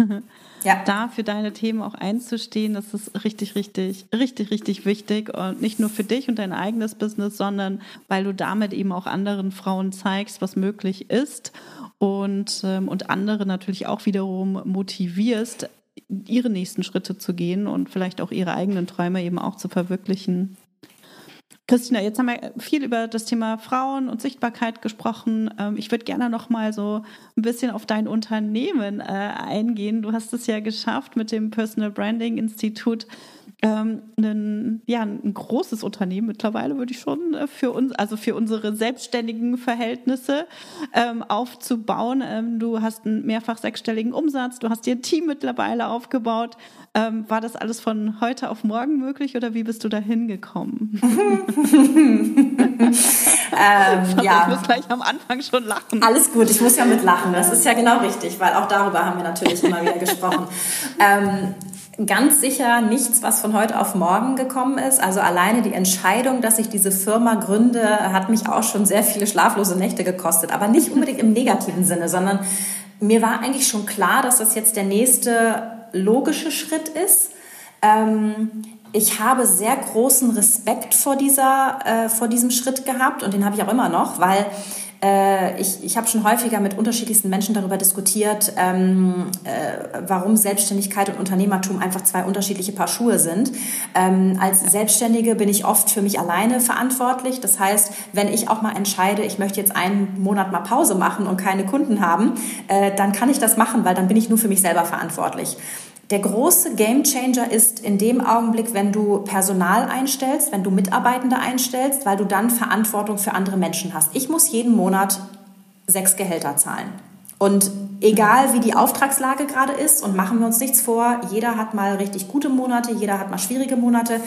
Ja. Da für deine Themen auch einzustehen, das ist richtig, richtig, richtig, richtig wichtig. Und nicht nur für dich und dein eigenes Business, sondern weil du damit eben auch anderen Frauen zeigst, was möglich ist und, ähm, und andere natürlich auch wiederum motivierst, ihre nächsten Schritte zu gehen und vielleicht auch ihre eigenen Träume eben auch zu verwirklichen. Christina, jetzt haben wir viel über das Thema Frauen und Sichtbarkeit gesprochen. Ähm, ich würde gerne noch mal so ein bisschen auf dein Unternehmen äh, eingehen. Du hast es ja geschafft mit dem Personal Branding Institut ähm, ein, ja, ein großes Unternehmen mittlerweile, würde ich schon äh, für uns, also für unsere selbstständigen Verhältnisse ähm, aufzubauen. Ähm, du hast einen mehrfach sechsstelligen Umsatz, du hast dir ein Team mittlerweile aufgebaut. Ähm, war das alles von heute auf morgen möglich oder wie bist du da hingekommen? ähm, ja. Ich muss gleich am Anfang schon lachen. Alles gut, ich muss ja mit lachen. Das ist ja genau richtig, weil auch darüber haben wir natürlich immer wieder gesprochen. Ganz sicher nichts, was von heute auf morgen gekommen ist. Also alleine die Entscheidung, dass ich diese Firma gründe, hat mich auch schon sehr viele schlaflose Nächte gekostet. Aber nicht unbedingt im negativen Sinne, sondern mir war eigentlich schon klar, dass das jetzt der nächste logische Schritt ist. Ähm, ich habe sehr großen Respekt vor, dieser, äh, vor diesem Schritt gehabt und den habe ich auch immer noch, weil äh, ich, ich habe schon häufiger mit unterschiedlichsten Menschen darüber diskutiert, ähm, äh, warum Selbstständigkeit und Unternehmertum einfach zwei unterschiedliche Paar Schuhe sind. Ähm, als Selbstständige bin ich oft für mich alleine verantwortlich. Das heißt, wenn ich auch mal entscheide, ich möchte jetzt einen Monat mal Pause machen und keine Kunden haben, äh, dann kann ich das machen, weil dann bin ich nur für mich selber verantwortlich. Der große Gamechanger ist in dem Augenblick, wenn du Personal einstellst, wenn du Mitarbeitende einstellst, weil du dann Verantwortung für andere Menschen hast. Ich muss jeden Monat sechs Gehälter zahlen. Und egal wie die Auftragslage gerade ist, und machen wir uns nichts vor, jeder hat mal richtig gute Monate, jeder hat mal schwierige Monate.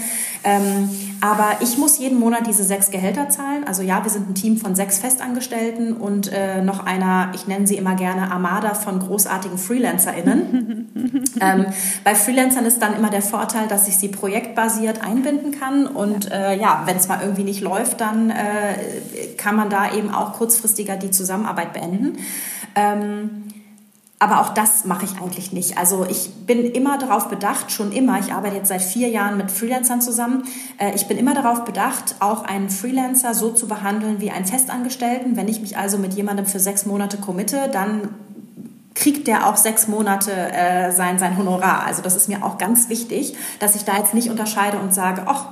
Ähm, aber ich muss jeden Monat diese sechs Gehälter zahlen. Also ja, wir sind ein Team von sechs Festangestellten und äh, noch einer, ich nenne sie immer gerne Armada von großartigen FreelancerInnen. ähm, bei Freelancern ist dann immer der Vorteil, dass ich sie projektbasiert einbinden kann. Und äh, ja, wenn es mal irgendwie nicht läuft, dann äh, kann man da eben auch kurzfristiger die Zusammenarbeit beenden. Ähm, aber auch das mache ich eigentlich nicht. Also ich bin immer darauf bedacht, schon immer, ich arbeite jetzt seit vier Jahren mit Freelancern zusammen, äh, ich bin immer darauf bedacht, auch einen Freelancer so zu behandeln wie einen Festangestellten. Wenn ich mich also mit jemandem für sechs Monate committe, dann kriegt der auch sechs Monate äh, sein, sein Honorar. Also das ist mir auch ganz wichtig, dass ich da jetzt nicht unterscheide und sage, ach,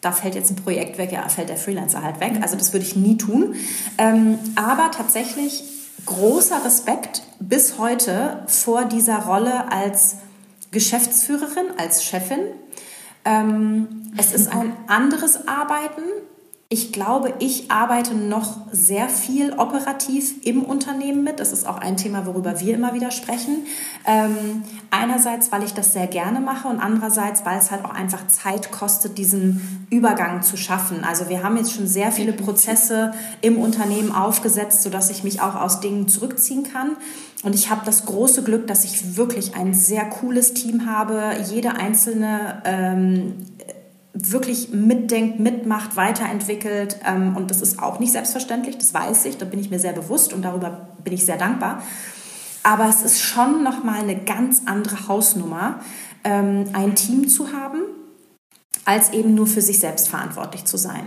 da fällt jetzt ein Projekt weg, ja, fällt der Freelancer halt weg. Also das würde ich nie tun. Ähm, aber tatsächlich großer Respekt bis heute vor dieser Rolle als Geschäftsführerin, als Chefin. Ähm, es ist ein anderes Arbeiten. Ich glaube, ich arbeite noch sehr viel operativ im Unternehmen mit. Das ist auch ein Thema, worüber wir immer wieder sprechen. Ähm, einerseits, weil ich das sehr gerne mache und andererseits, weil es halt auch einfach Zeit kostet, diesen Übergang zu schaffen. Also wir haben jetzt schon sehr viele Prozesse im Unternehmen aufgesetzt, sodass ich mich auch aus Dingen zurückziehen kann. Und ich habe das große Glück, dass ich wirklich ein sehr cooles Team habe. Jede einzelne ähm, wirklich mitdenkt, mitmacht, weiterentwickelt. Ähm, und das ist auch nicht selbstverständlich, das weiß ich, da bin ich mir sehr bewusst und darüber bin ich sehr dankbar. Aber es ist schon nochmal eine ganz andere Hausnummer, ähm, ein Team zu haben, als eben nur für sich selbst verantwortlich zu sein.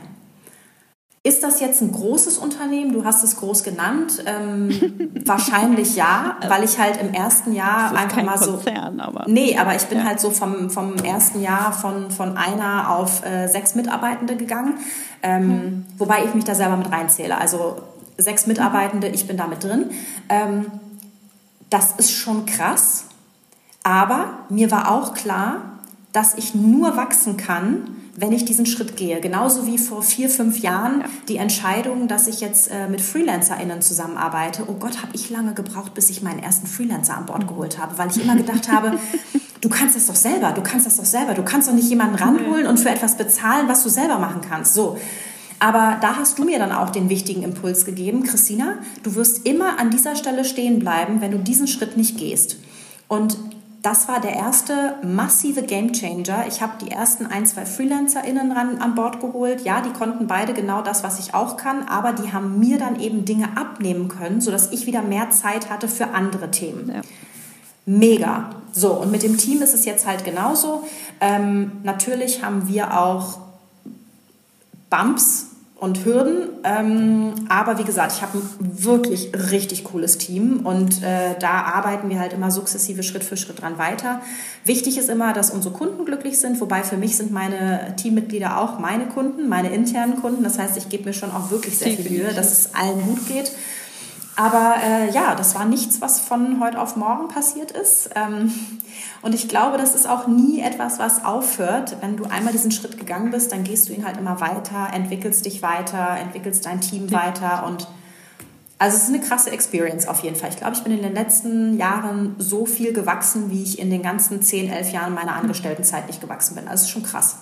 Ist das jetzt ein großes Unternehmen? Du hast es groß genannt. Ähm, wahrscheinlich ja, weil ich halt im ersten Jahr einfach mal so. Konzern, aber. Nee, aber ich bin ja. halt so vom, vom ersten Jahr von, von einer auf äh, sechs Mitarbeitende gegangen. Ähm, hm. Wobei ich mich da selber mit reinzähle. Also sechs Mitarbeitende, ich bin da mit drin. Ähm, das ist schon krass. Aber mir war auch klar, dass ich nur wachsen kann, wenn ich diesen Schritt gehe. Genauso wie vor vier, fünf Jahren ja. die Entscheidung, dass ich jetzt äh, mit FreelancerInnen zusammenarbeite. Oh Gott, habe ich lange gebraucht, bis ich meinen ersten Freelancer an Bord geholt habe, weil ich immer gedacht habe, du kannst das doch selber, du kannst das doch selber, du kannst doch nicht jemanden ranholen und für etwas bezahlen, was du selber machen kannst. So. Aber da hast du mir dann auch den wichtigen Impuls gegeben, Christina, du wirst immer an dieser Stelle stehen bleiben, wenn du diesen Schritt nicht gehst. Und das war der erste massive Gamechanger. Ich habe die ersten ein, zwei FreelancerInnen ran, an Bord geholt. Ja, die konnten beide genau das, was ich auch kann, aber die haben mir dann eben Dinge abnehmen können, sodass ich wieder mehr Zeit hatte für andere Themen. Ja. Mega. So, und mit dem Team ist es jetzt halt genauso. Ähm, natürlich haben wir auch Bumps und Hürden. Ähm, aber wie gesagt, ich habe ein wirklich richtig cooles Team und äh, da arbeiten wir halt immer sukzessive Schritt für Schritt dran weiter. Wichtig ist immer, dass unsere Kunden glücklich sind, wobei für mich sind meine Teammitglieder auch meine Kunden, meine internen Kunden. Das heißt, ich gebe mir schon auch wirklich sehr viel Mühe, dass es allen gut geht. Aber äh, ja, das war nichts, was von heute auf morgen passiert ist. Ähm, und ich glaube, das ist auch nie etwas, was aufhört. Wenn du einmal diesen Schritt gegangen bist, dann gehst du ihn halt immer weiter, entwickelst dich weiter, entwickelst dein Team ja. weiter und also es ist eine krasse Experience auf jeden Fall. Ich glaube, ich bin in den letzten Jahren so viel gewachsen, wie ich in den ganzen 10, 11 Jahren meiner Angestelltenzeit nicht gewachsen bin. Also es ist schon krass.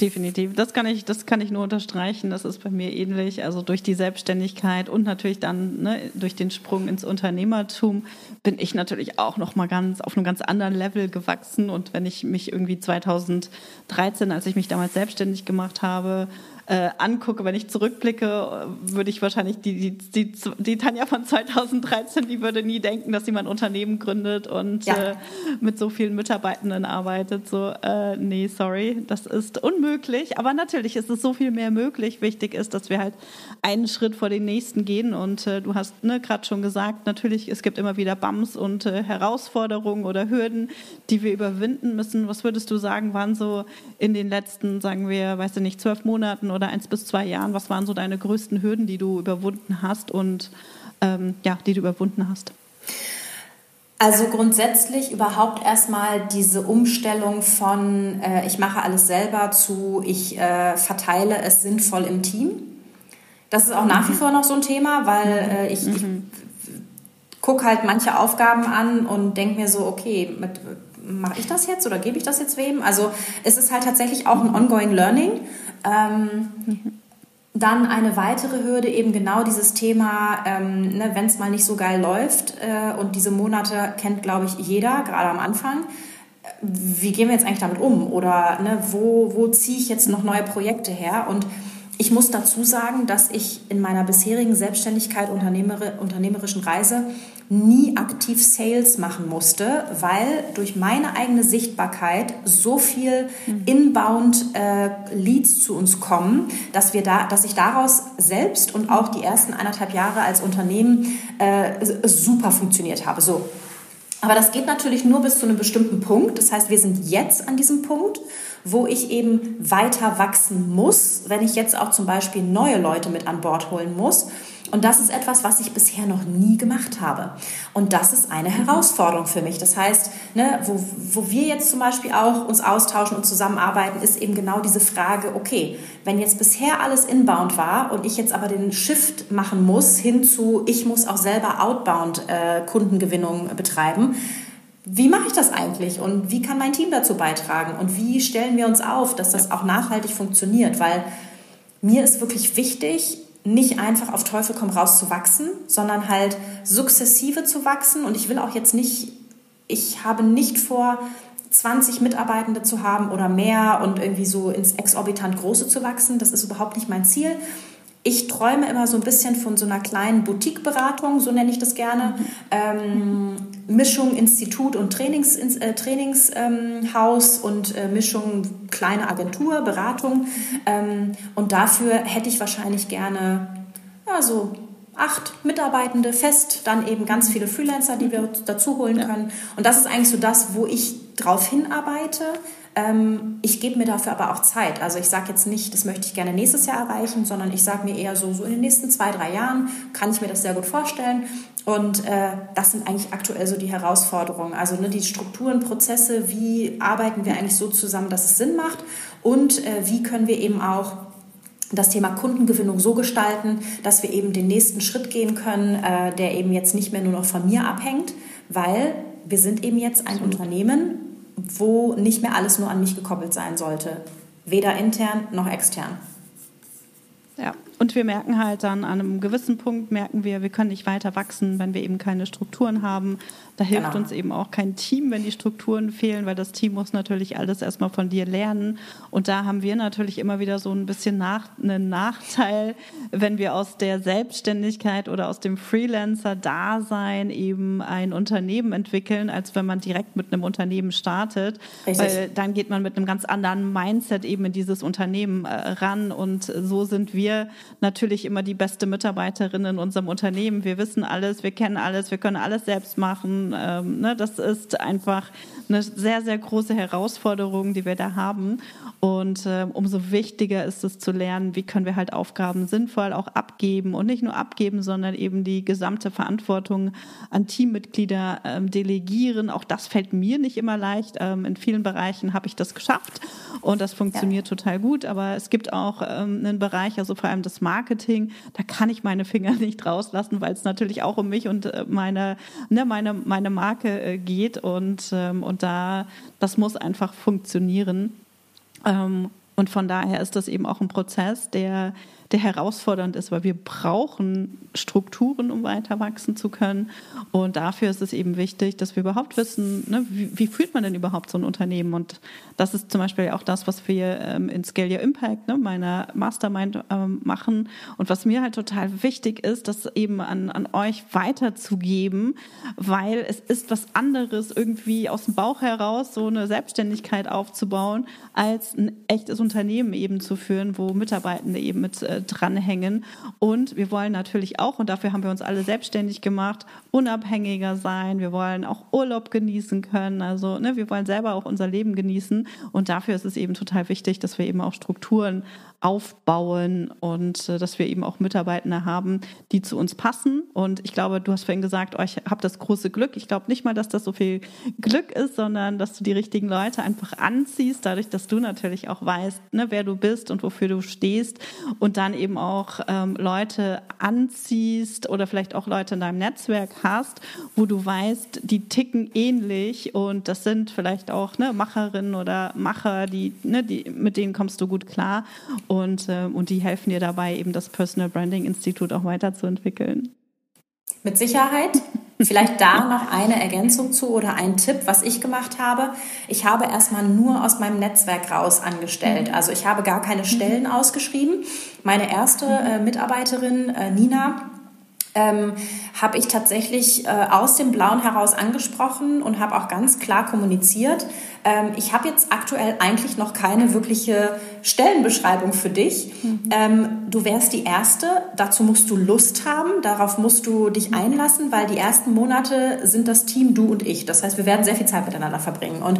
Definitiv. Das kann ich, das kann ich nur unterstreichen. Das ist bei mir ähnlich. Also durch die Selbstständigkeit und natürlich dann ne, durch den Sprung ins Unternehmertum bin ich natürlich auch noch mal ganz auf einem ganz anderen Level gewachsen. Und wenn ich mich irgendwie 2013, als ich mich damals selbstständig gemacht habe, äh, angucke, wenn ich zurückblicke, würde ich wahrscheinlich die, die, die, die, Tanja von 2013, die würde nie denken, dass sie mal ein Unternehmen gründet und ja. äh, mit so vielen Mitarbeitenden arbeitet. So, äh, nee, sorry, das ist unmöglich. Aber natürlich ist es so viel mehr möglich. Wichtig ist, dass wir halt einen Schritt vor den nächsten gehen. Und äh, du hast ne, gerade schon gesagt, natürlich, es gibt immer wieder Bums und äh, Herausforderungen oder Hürden, die wir überwinden müssen. Was würdest du sagen, waren so in den letzten, sagen wir, weiß ich nicht, zwölf Monaten oder oder eins bis zwei Jahren, was waren so deine größten Hürden, die du überwunden hast und ähm, ja, die du überwunden hast? Also grundsätzlich überhaupt erstmal diese Umstellung von äh, ich mache alles selber zu ich äh, verteile es sinnvoll im Team. Das ist auch nach wie mhm. vor noch so ein Thema, weil äh, ich, ich mhm. gucke halt manche Aufgaben an und denke mir so, okay, mit, mache ich das jetzt oder gebe ich das jetzt wem? Also es ist halt tatsächlich auch ein ongoing Learning. Ähm, Dann eine weitere Hürde, eben genau dieses Thema, ähm, ne, wenn es mal nicht so geil läuft äh, und diese Monate kennt, glaube ich, jeder, gerade am Anfang. Wie gehen wir jetzt eigentlich damit um? Oder ne, wo, wo ziehe ich jetzt noch neue Projekte her? Und ich muss dazu sagen, dass ich in meiner bisherigen Selbstständigkeit, unternehmer, unternehmerischen Reise nie aktiv Sales machen musste, weil durch meine eigene Sichtbarkeit so viel mhm. inbound äh, Leads zu uns kommen, dass wir da, dass ich daraus selbst und auch die ersten anderthalb Jahre als Unternehmen äh, super funktioniert habe. So. Aber das geht natürlich nur bis zu einem bestimmten Punkt. Das heißt, wir sind jetzt an diesem Punkt, wo ich eben weiter wachsen muss, wenn ich jetzt auch zum Beispiel neue Leute mit an Bord holen muss. Und das ist etwas, was ich bisher noch nie gemacht habe. Und das ist eine Herausforderung für mich. Das heißt, ne, wo, wo wir jetzt zum Beispiel auch uns austauschen und zusammenarbeiten, ist eben genau diese Frage, okay, wenn jetzt bisher alles inbound war und ich jetzt aber den Shift machen muss hin zu, ich muss auch selber outbound äh, Kundengewinnung betreiben, wie mache ich das eigentlich und wie kann mein Team dazu beitragen und wie stellen wir uns auf, dass das auch nachhaltig funktioniert? Weil mir ist wirklich wichtig, nicht einfach auf Teufel komm raus zu wachsen, sondern halt sukzessive zu wachsen. Und ich will auch jetzt nicht, ich habe nicht vor, 20 Mitarbeitende zu haben oder mehr und irgendwie so ins exorbitant Große zu wachsen. Das ist überhaupt nicht mein Ziel, ich träume immer so ein bisschen von so einer kleinen Boutique-Beratung, so nenne ich das gerne. Ähm, Mischung Institut und Trainings, äh, Trainingshaus ähm, und äh, Mischung kleine Agentur, Beratung. Ähm, und dafür hätte ich wahrscheinlich gerne ja, so acht Mitarbeitende fest, dann eben ganz viele Freelancer, die wir dazu holen können. Und das ist eigentlich so das, wo ich drauf hinarbeite. Ähm, ich gebe mir dafür aber auch Zeit. Also ich sage jetzt nicht, das möchte ich gerne nächstes Jahr erreichen, sondern ich sage mir eher so, so in den nächsten zwei, drei Jahren kann ich mir das sehr gut vorstellen. Und äh, das sind eigentlich aktuell so die Herausforderungen. Also ne, die Strukturen, Prozesse, wie arbeiten wir eigentlich so zusammen, dass es Sinn macht und äh, wie können wir eben auch das Thema Kundengewinnung so gestalten, dass wir eben den nächsten Schritt gehen können, äh, der eben jetzt nicht mehr nur noch von mir abhängt, weil wir sind eben jetzt ein Unternehmen, wo nicht mehr alles nur an mich gekoppelt sein sollte. Weder intern noch extern. Ja, Und wir merken halt dann an einem gewissen Punkt, merken wir, wir können nicht weiter wachsen, wenn wir eben keine Strukturen haben. Da hilft genau. uns eben auch kein Team, wenn die Strukturen fehlen, weil das Team muss natürlich alles erstmal von dir lernen. Und da haben wir natürlich immer wieder so ein bisschen nach, einen Nachteil, wenn wir aus der Selbstständigkeit oder aus dem Freelancer-Dasein eben ein Unternehmen entwickeln, als wenn man direkt mit einem Unternehmen startet. Richtig. Weil dann geht man mit einem ganz anderen Mindset eben in dieses Unternehmen äh, ran. Und so sind wir natürlich immer die beste Mitarbeiterin in unserem Unternehmen. Wir wissen alles, wir kennen alles, wir können alles selbst machen. Ähm, ne? Das ist einfach eine sehr, sehr große Herausforderung, die wir da haben. Und äh, umso wichtiger ist es zu lernen, wie können wir halt Aufgaben sinnvoll auch abgeben und nicht nur abgeben, sondern eben die gesamte Verantwortung an Teammitglieder ähm, delegieren. Auch das fällt mir nicht immer leicht. Ähm, in vielen Bereichen habe ich das geschafft und das funktioniert ja. total gut. Aber es gibt auch ähm, einen Bereich, also vor allem das Marketing, da kann ich meine Finger nicht rauslassen, weil es natürlich auch um mich und äh, meine, ne, meine, meine Marke äh, geht und, ähm, und da, das muss einfach funktionieren. Ähm, und von daher ist das eben auch ein Prozess, der der herausfordernd ist, weil wir brauchen Strukturen, um weiter wachsen zu können. Und dafür ist es eben wichtig, dass wir überhaupt wissen, ne, wie, wie, führt man denn überhaupt so ein Unternehmen? Und das ist zum Beispiel auch das, was wir ähm, in Scale Your Impact, ne, meiner Mastermind, ähm, machen. Und was mir halt total wichtig ist, das eben an, an euch weiterzugeben, weil es ist was anderes, irgendwie aus dem Bauch heraus so eine Selbstständigkeit aufzubauen, als ein echtes Unternehmen eben zu führen, wo Mitarbeitende eben mit äh, dranhängen. Und wir wollen natürlich auch, und dafür haben wir uns alle selbstständig gemacht, unabhängiger sein. Wir wollen auch Urlaub genießen können. Also ne, wir wollen selber auch unser Leben genießen. Und dafür ist es eben total wichtig, dass wir eben auch Strukturen aufbauen und äh, dass wir eben auch Mitarbeitende haben, die zu uns passen. Und ich glaube, du hast vorhin gesagt, oh, ich habe das große Glück. Ich glaube nicht mal, dass das so viel Glück ist, sondern dass du die richtigen Leute einfach anziehst, dadurch, dass du natürlich auch weißt, ne, wer du bist und wofür du stehst und dann eben auch ähm, Leute anziehst oder vielleicht auch Leute in deinem Netzwerk hast, wo du weißt, die ticken ähnlich und das sind vielleicht auch ne, Macherinnen oder Macher, die, ne, die, mit denen kommst du gut klar und, äh, und die helfen dir dabei, eben das Personal Branding Institut auch weiterzuentwickeln. Mit Sicherheit. Vielleicht da noch eine Ergänzung zu oder ein Tipp, was ich gemacht habe. Ich habe erstmal nur aus meinem Netzwerk raus angestellt. Mhm. Also ich habe gar keine Stellen mhm. ausgeschrieben. Meine erste äh, Mitarbeiterin, äh, Nina, ähm, habe ich tatsächlich äh, aus dem Blauen heraus angesprochen und habe auch ganz klar kommuniziert. Ähm, ich habe jetzt aktuell eigentlich noch keine wirkliche Stellenbeschreibung für dich. Mhm. Ähm, du wärst die Erste. Dazu musst du Lust haben. Darauf musst du dich einlassen, weil die ersten Monate sind das Team du und ich. Das heißt, wir werden sehr viel Zeit miteinander verbringen. Und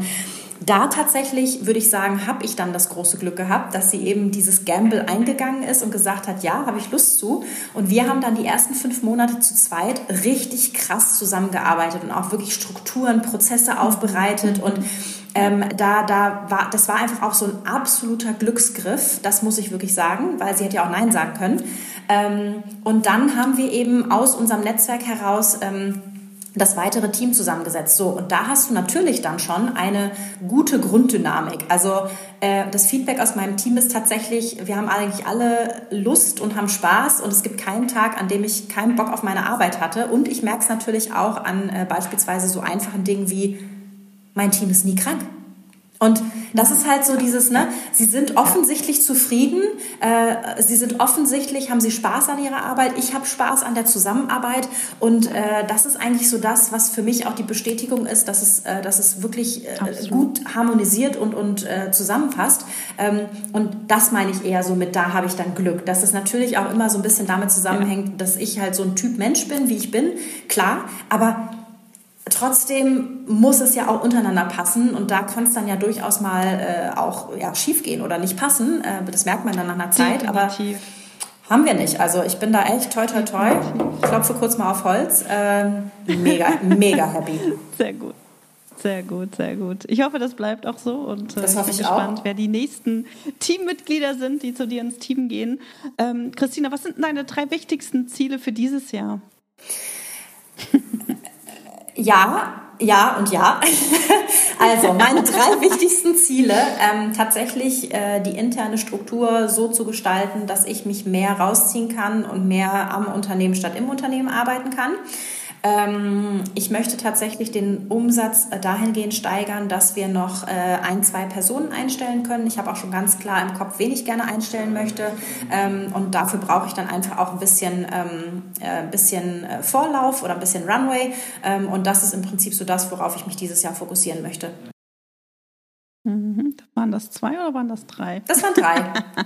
da tatsächlich, würde ich sagen, habe ich dann das große Glück gehabt, dass sie eben dieses Gamble eingegangen ist und gesagt hat, ja, habe ich Lust zu. Und wir haben dann die ersten fünf Monate zu zweit richtig krass zusammengearbeitet und auch wirklich Strukturen, Prozesse aufbereitet und ähm, da, da war, das war einfach auch so ein absoluter Glücksgriff, das muss ich wirklich sagen, weil sie hätte ja auch Nein sagen können. Ähm, und dann haben wir eben aus unserem Netzwerk heraus ähm, das weitere Team zusammengesetzt. So, und da hast du natürlich dann schon eine gute Grunddynamik. Also äh, das Feedback aus meinem Team ist tatsächlich, wir haben eigentlich alle Lust und haben Spaß und es gibt keinen Tag, an dem ich keinen Bock auf meine Arbeit hatte. Und ich merke es natürlich auch an äh, beispielsweise so einfachen Dingen wie, mein Team ist nie krank. Und das ist halt so dieses, ne, sie sind offensichtlich zufrieden, äh, sie sind offensichtlich, haben sie Spaß an ihrer Arbeit, ich habe Spaß an der Zusammenarbeit und äh, das ist eigentlich so das, was für mich auch die Bestätigung ist, dass es, äh, dass es wirklich äh, gut harmonisiert und, und äh, zusammenfasst. Ähm, und das meine ich eher so mit, da habe ich dann Glück. Dass es natürlich auch immer so ein bisschen damit zusammenhängt, ja. dass ich halt so ein Typ Mensch bin, wie ich bin, klar, aber Trotzdem muss es ja auch untereinander passen und da kann es dann ja durchaus mal äh, auch ja, schief gehen oder nicht passen. Äh, das merkt man dann nach einer Zeit, Definitiv. aber haben wir nicht. Also ich bin da echt toi toi toi. Klopfe kurz mal auf Holz. Äh, mega, mega happy. Sehr gut. Sehr gut, sehr gut. Ich hoffe, das bleibt auch so und äh, das hoffe ich bin gespannt, auch. wer die nächsten Teammitglieder sind, die zu dir ins Team gehen. Ähm, Christina, was sind deine drei wichtigsten Ziele für dieses Jahr? ja, ja und ja. also meine drei wichtigsten Ziele, ähm, tatsächlich äh, die interne Struktur so zu gestalten, dass ich mich mehr rausziehen kann und mehr am Unternehmen statt im Unternehmen arbeiten kann. Ähm, ich möchte tatsächlich den Umsatz äh, dahingehend steigern, dass wir noch äh, ein, zwei Personen einstellen können. Ich habe auch schon ganz klar im Kopf, wen ich gerne einstellen möchte. Ähm, und dafür brauche ich dann einfach auch ein bisschen, ähm, äh, bisschen Vorlauf oder ein bisschen Runway. und das ist im Prinzip so das, worauf ich mich dieses Jahr fokussieren möchte. Mhm. Waren das zwei oder waren das drei? Das waren drei.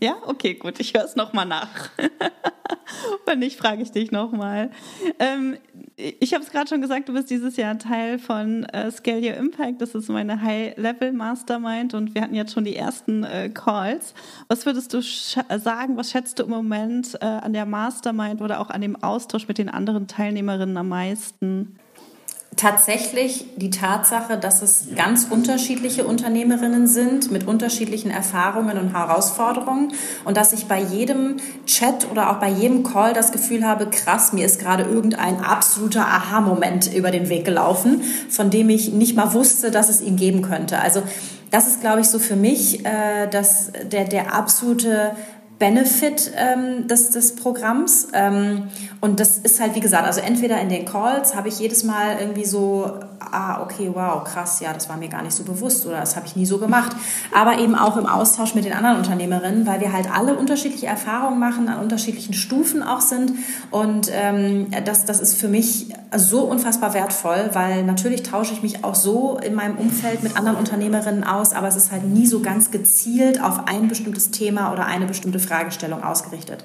Ja, okay, gut. Ich höre es nochmal nach. Wenn nicht, frage ich dich nochmal. Ähm, ich habe es gerade schon gesagt, du bist dieses Jahr Teil von äh, Scale Your Impact. Das ist meine High-Level-Mastermind und wir hatten jetzt schon die ersten äh, Calls. Was würdest du sagen, was schätzt du im Moment äh, an der Mastermind oder auch an dem Austausch mit den anderen Teilnehmerinnen am meisten? Tatsächlich die Tatsache, dass es ganz unterschiedliche Unternehmerinnen sind mit unterschiedlichen Erfahrungen und Herausforderungen und dass ich bei jedem Chat oder auch bei jedem Call das Gefühl habe, krass, mir ist gerade irgendein absoluter Aha-Moment über den Weg gelaufen, von dem ich nicht mal wusste, dass es ihn geben könnte. Also das ist, glaube ich, so für mich äh, dass der, der absolute Benefit ähm, des, des Programms. Ähm, und das ist halt, wie gesagt, also entweder in den Calls habe ich jedes Mal irgendwie so, ah, okay, wow, krass, ja, das war mir gar nicht so bewusst oder das habe ich nie so gemacht. Aber eben auch im Austausch mit den anderen Unternehmerinnen, weil wir halt alle unterschiedliche Erfahrungen machen, an unterschiedlichen Stufen auch sind. Und ähm, das, das ist für mich so unfassbar wertvoll, weil natürlich tausche ich mich auch so in meinem Umfeld mit anderen Unternehmerinnen aus, aber es ist halt nie so ganz gezielt auf ein bestimmtes Thema oder eine bestimmte Fragestellung ausgerichtet.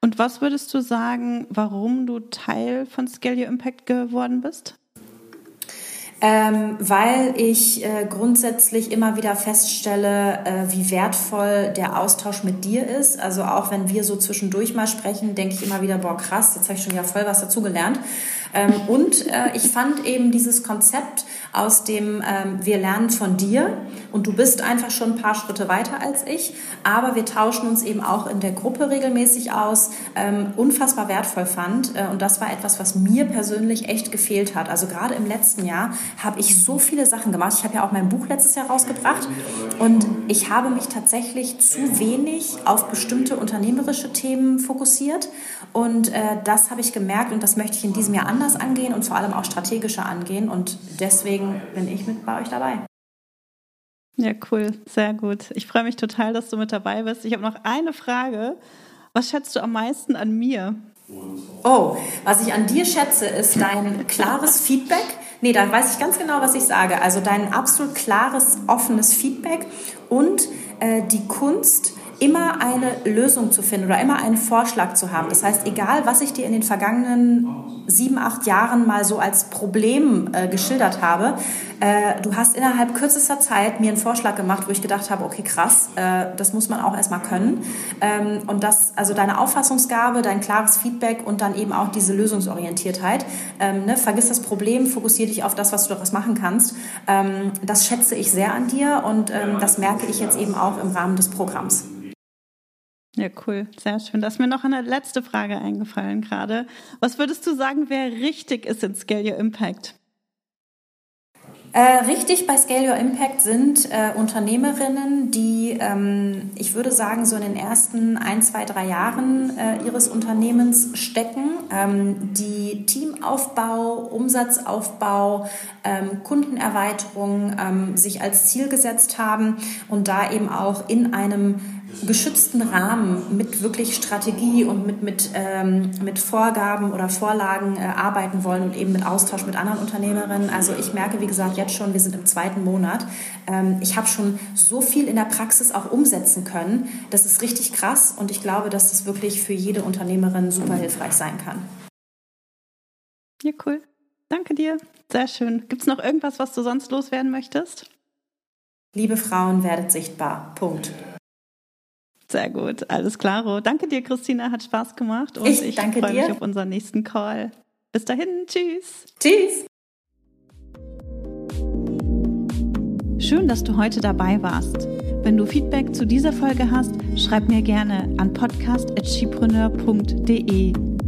Und was würdest du sagen, warum du Teil von Scale Your Impact geworden bist? Ähm, weil ich äh, grundsätzlich immer wieder feststelle, äh, wie wertvoll der Austausch mit dir ist. Also auch wenn wir so zwischendurch mal sprechen, denke ich immer wieder, boah krass, jetzt habe ich schon wieder voll was dazugelernt. Ähm, und äh, ich fand eben dieses Konzept aus dem, ähm, wir lernen von dir und du bist einfach schon ein paar Schritte weiter als ich, aber wir tauschen uns eben auch in der Gruppe regelmäßig aus, ähm, unfassbar wertvoll fand. Äh, und das war etwas, was mir persönlich echt gefehlt hat. Also gerade im letzten Jahr habe ich so viele Sachen gemacht. Ich habe ja auch mein Buch letztes Jahr rausgebracht und ich habe mich tatsächlich zu wenig auf bestimmte unternehmerische Themen fokussiert. Und äh, das habe ich gemerkt und das möchte ich in diesem Jahr anders angehen und vor allem auch strategischer angehen. Und deswegen bin ich mit bei euch dabei. Ja, cool, sehr gut. Ich freue mich total, dass du mit dabei bist. Ich habe noch eine Frage. Was schätzt du am meisten an mir? Oh, was ich an dir schätze, ist dein klares Feedback. Nee, da weiß ich ganz genau, was ich sage. Also dein absolut klares, offenes Feedback und äh, die Kunst, immer eine Lösung zu finden oder immer einen Vorschlag zu haben. Das heißt, egal was ich dir in den vergangenen sieben, acht Jahren mal so als Problem äh, geschildert habe, äh, du hast innerhalb kürzester Zeit mir einen Vorschlag gemacht, wo ich gedacht habe, okay, krass, äh, das muss man auch erstmal können. Ähm, und das, also deine Auffassungsgabe, dein klares Feedback und dann eben auch diese Lösungsorientiertheit. Ähm, ne, vergiss das Problem, fokussiere dich auf das, was du daraus machen kannst. Ähm, das schätze ich sehr an dir und ähm, das merke ich jetzt eben auch im Rahmen des Programms. Ja, cool. Sehr schön. Da ist mir noch eine letzte Frage eingefallen gerade. Was würdest du sagen, wer richtig ist in Scale Your Impact? Äh, richtig bei Scale Your Impact sind äh, Unternehmerinnen, die, ähm, ich würde sagen, so in den ersten ein, zwei, drei Jahren äh, ihres Unternehmens stecken, ähm, die Teamaufbau, Umsatzaufbau, ähm, Kundenerweiterung ähm, sich als Ziel gesetzt haben und da eben auch in einem geschützten Rahmen mit wirklich Strategie und mit, mit, ähm, mit Vorgaben oder Vorlagen äh, arbeiten wollen und eben mit Austausch mit anderen Unternehmerinnen. Also ich merke, wie gesagt, jetzt schon, wir sind im zweiten Monat. Ähm, ich habe schon so viel in der Praxis auch umsetzen können. Das ist richtig krass und ich glaube, dass das wirklich für jede Unternehmerin super hilfreich sein kann. Ja, cool. Danke dir. Sehr schön. Gibt es noch irgendwas, was du sonst loswerden möchtest? Liebe Frauen, werdet sichtbar. Punkt. Sehr gut, alles klaro. Danke dir, Christina, hat Spaß gemacht und ich, ich freue mich auf unseren nächsten Call. Bis dahin, tschüss. Tschüss. Schön, dass du heute dabei warst. Wenn du Feedback zu dieser Folge hast, schreib mir gerne an podcast.chipreneur.de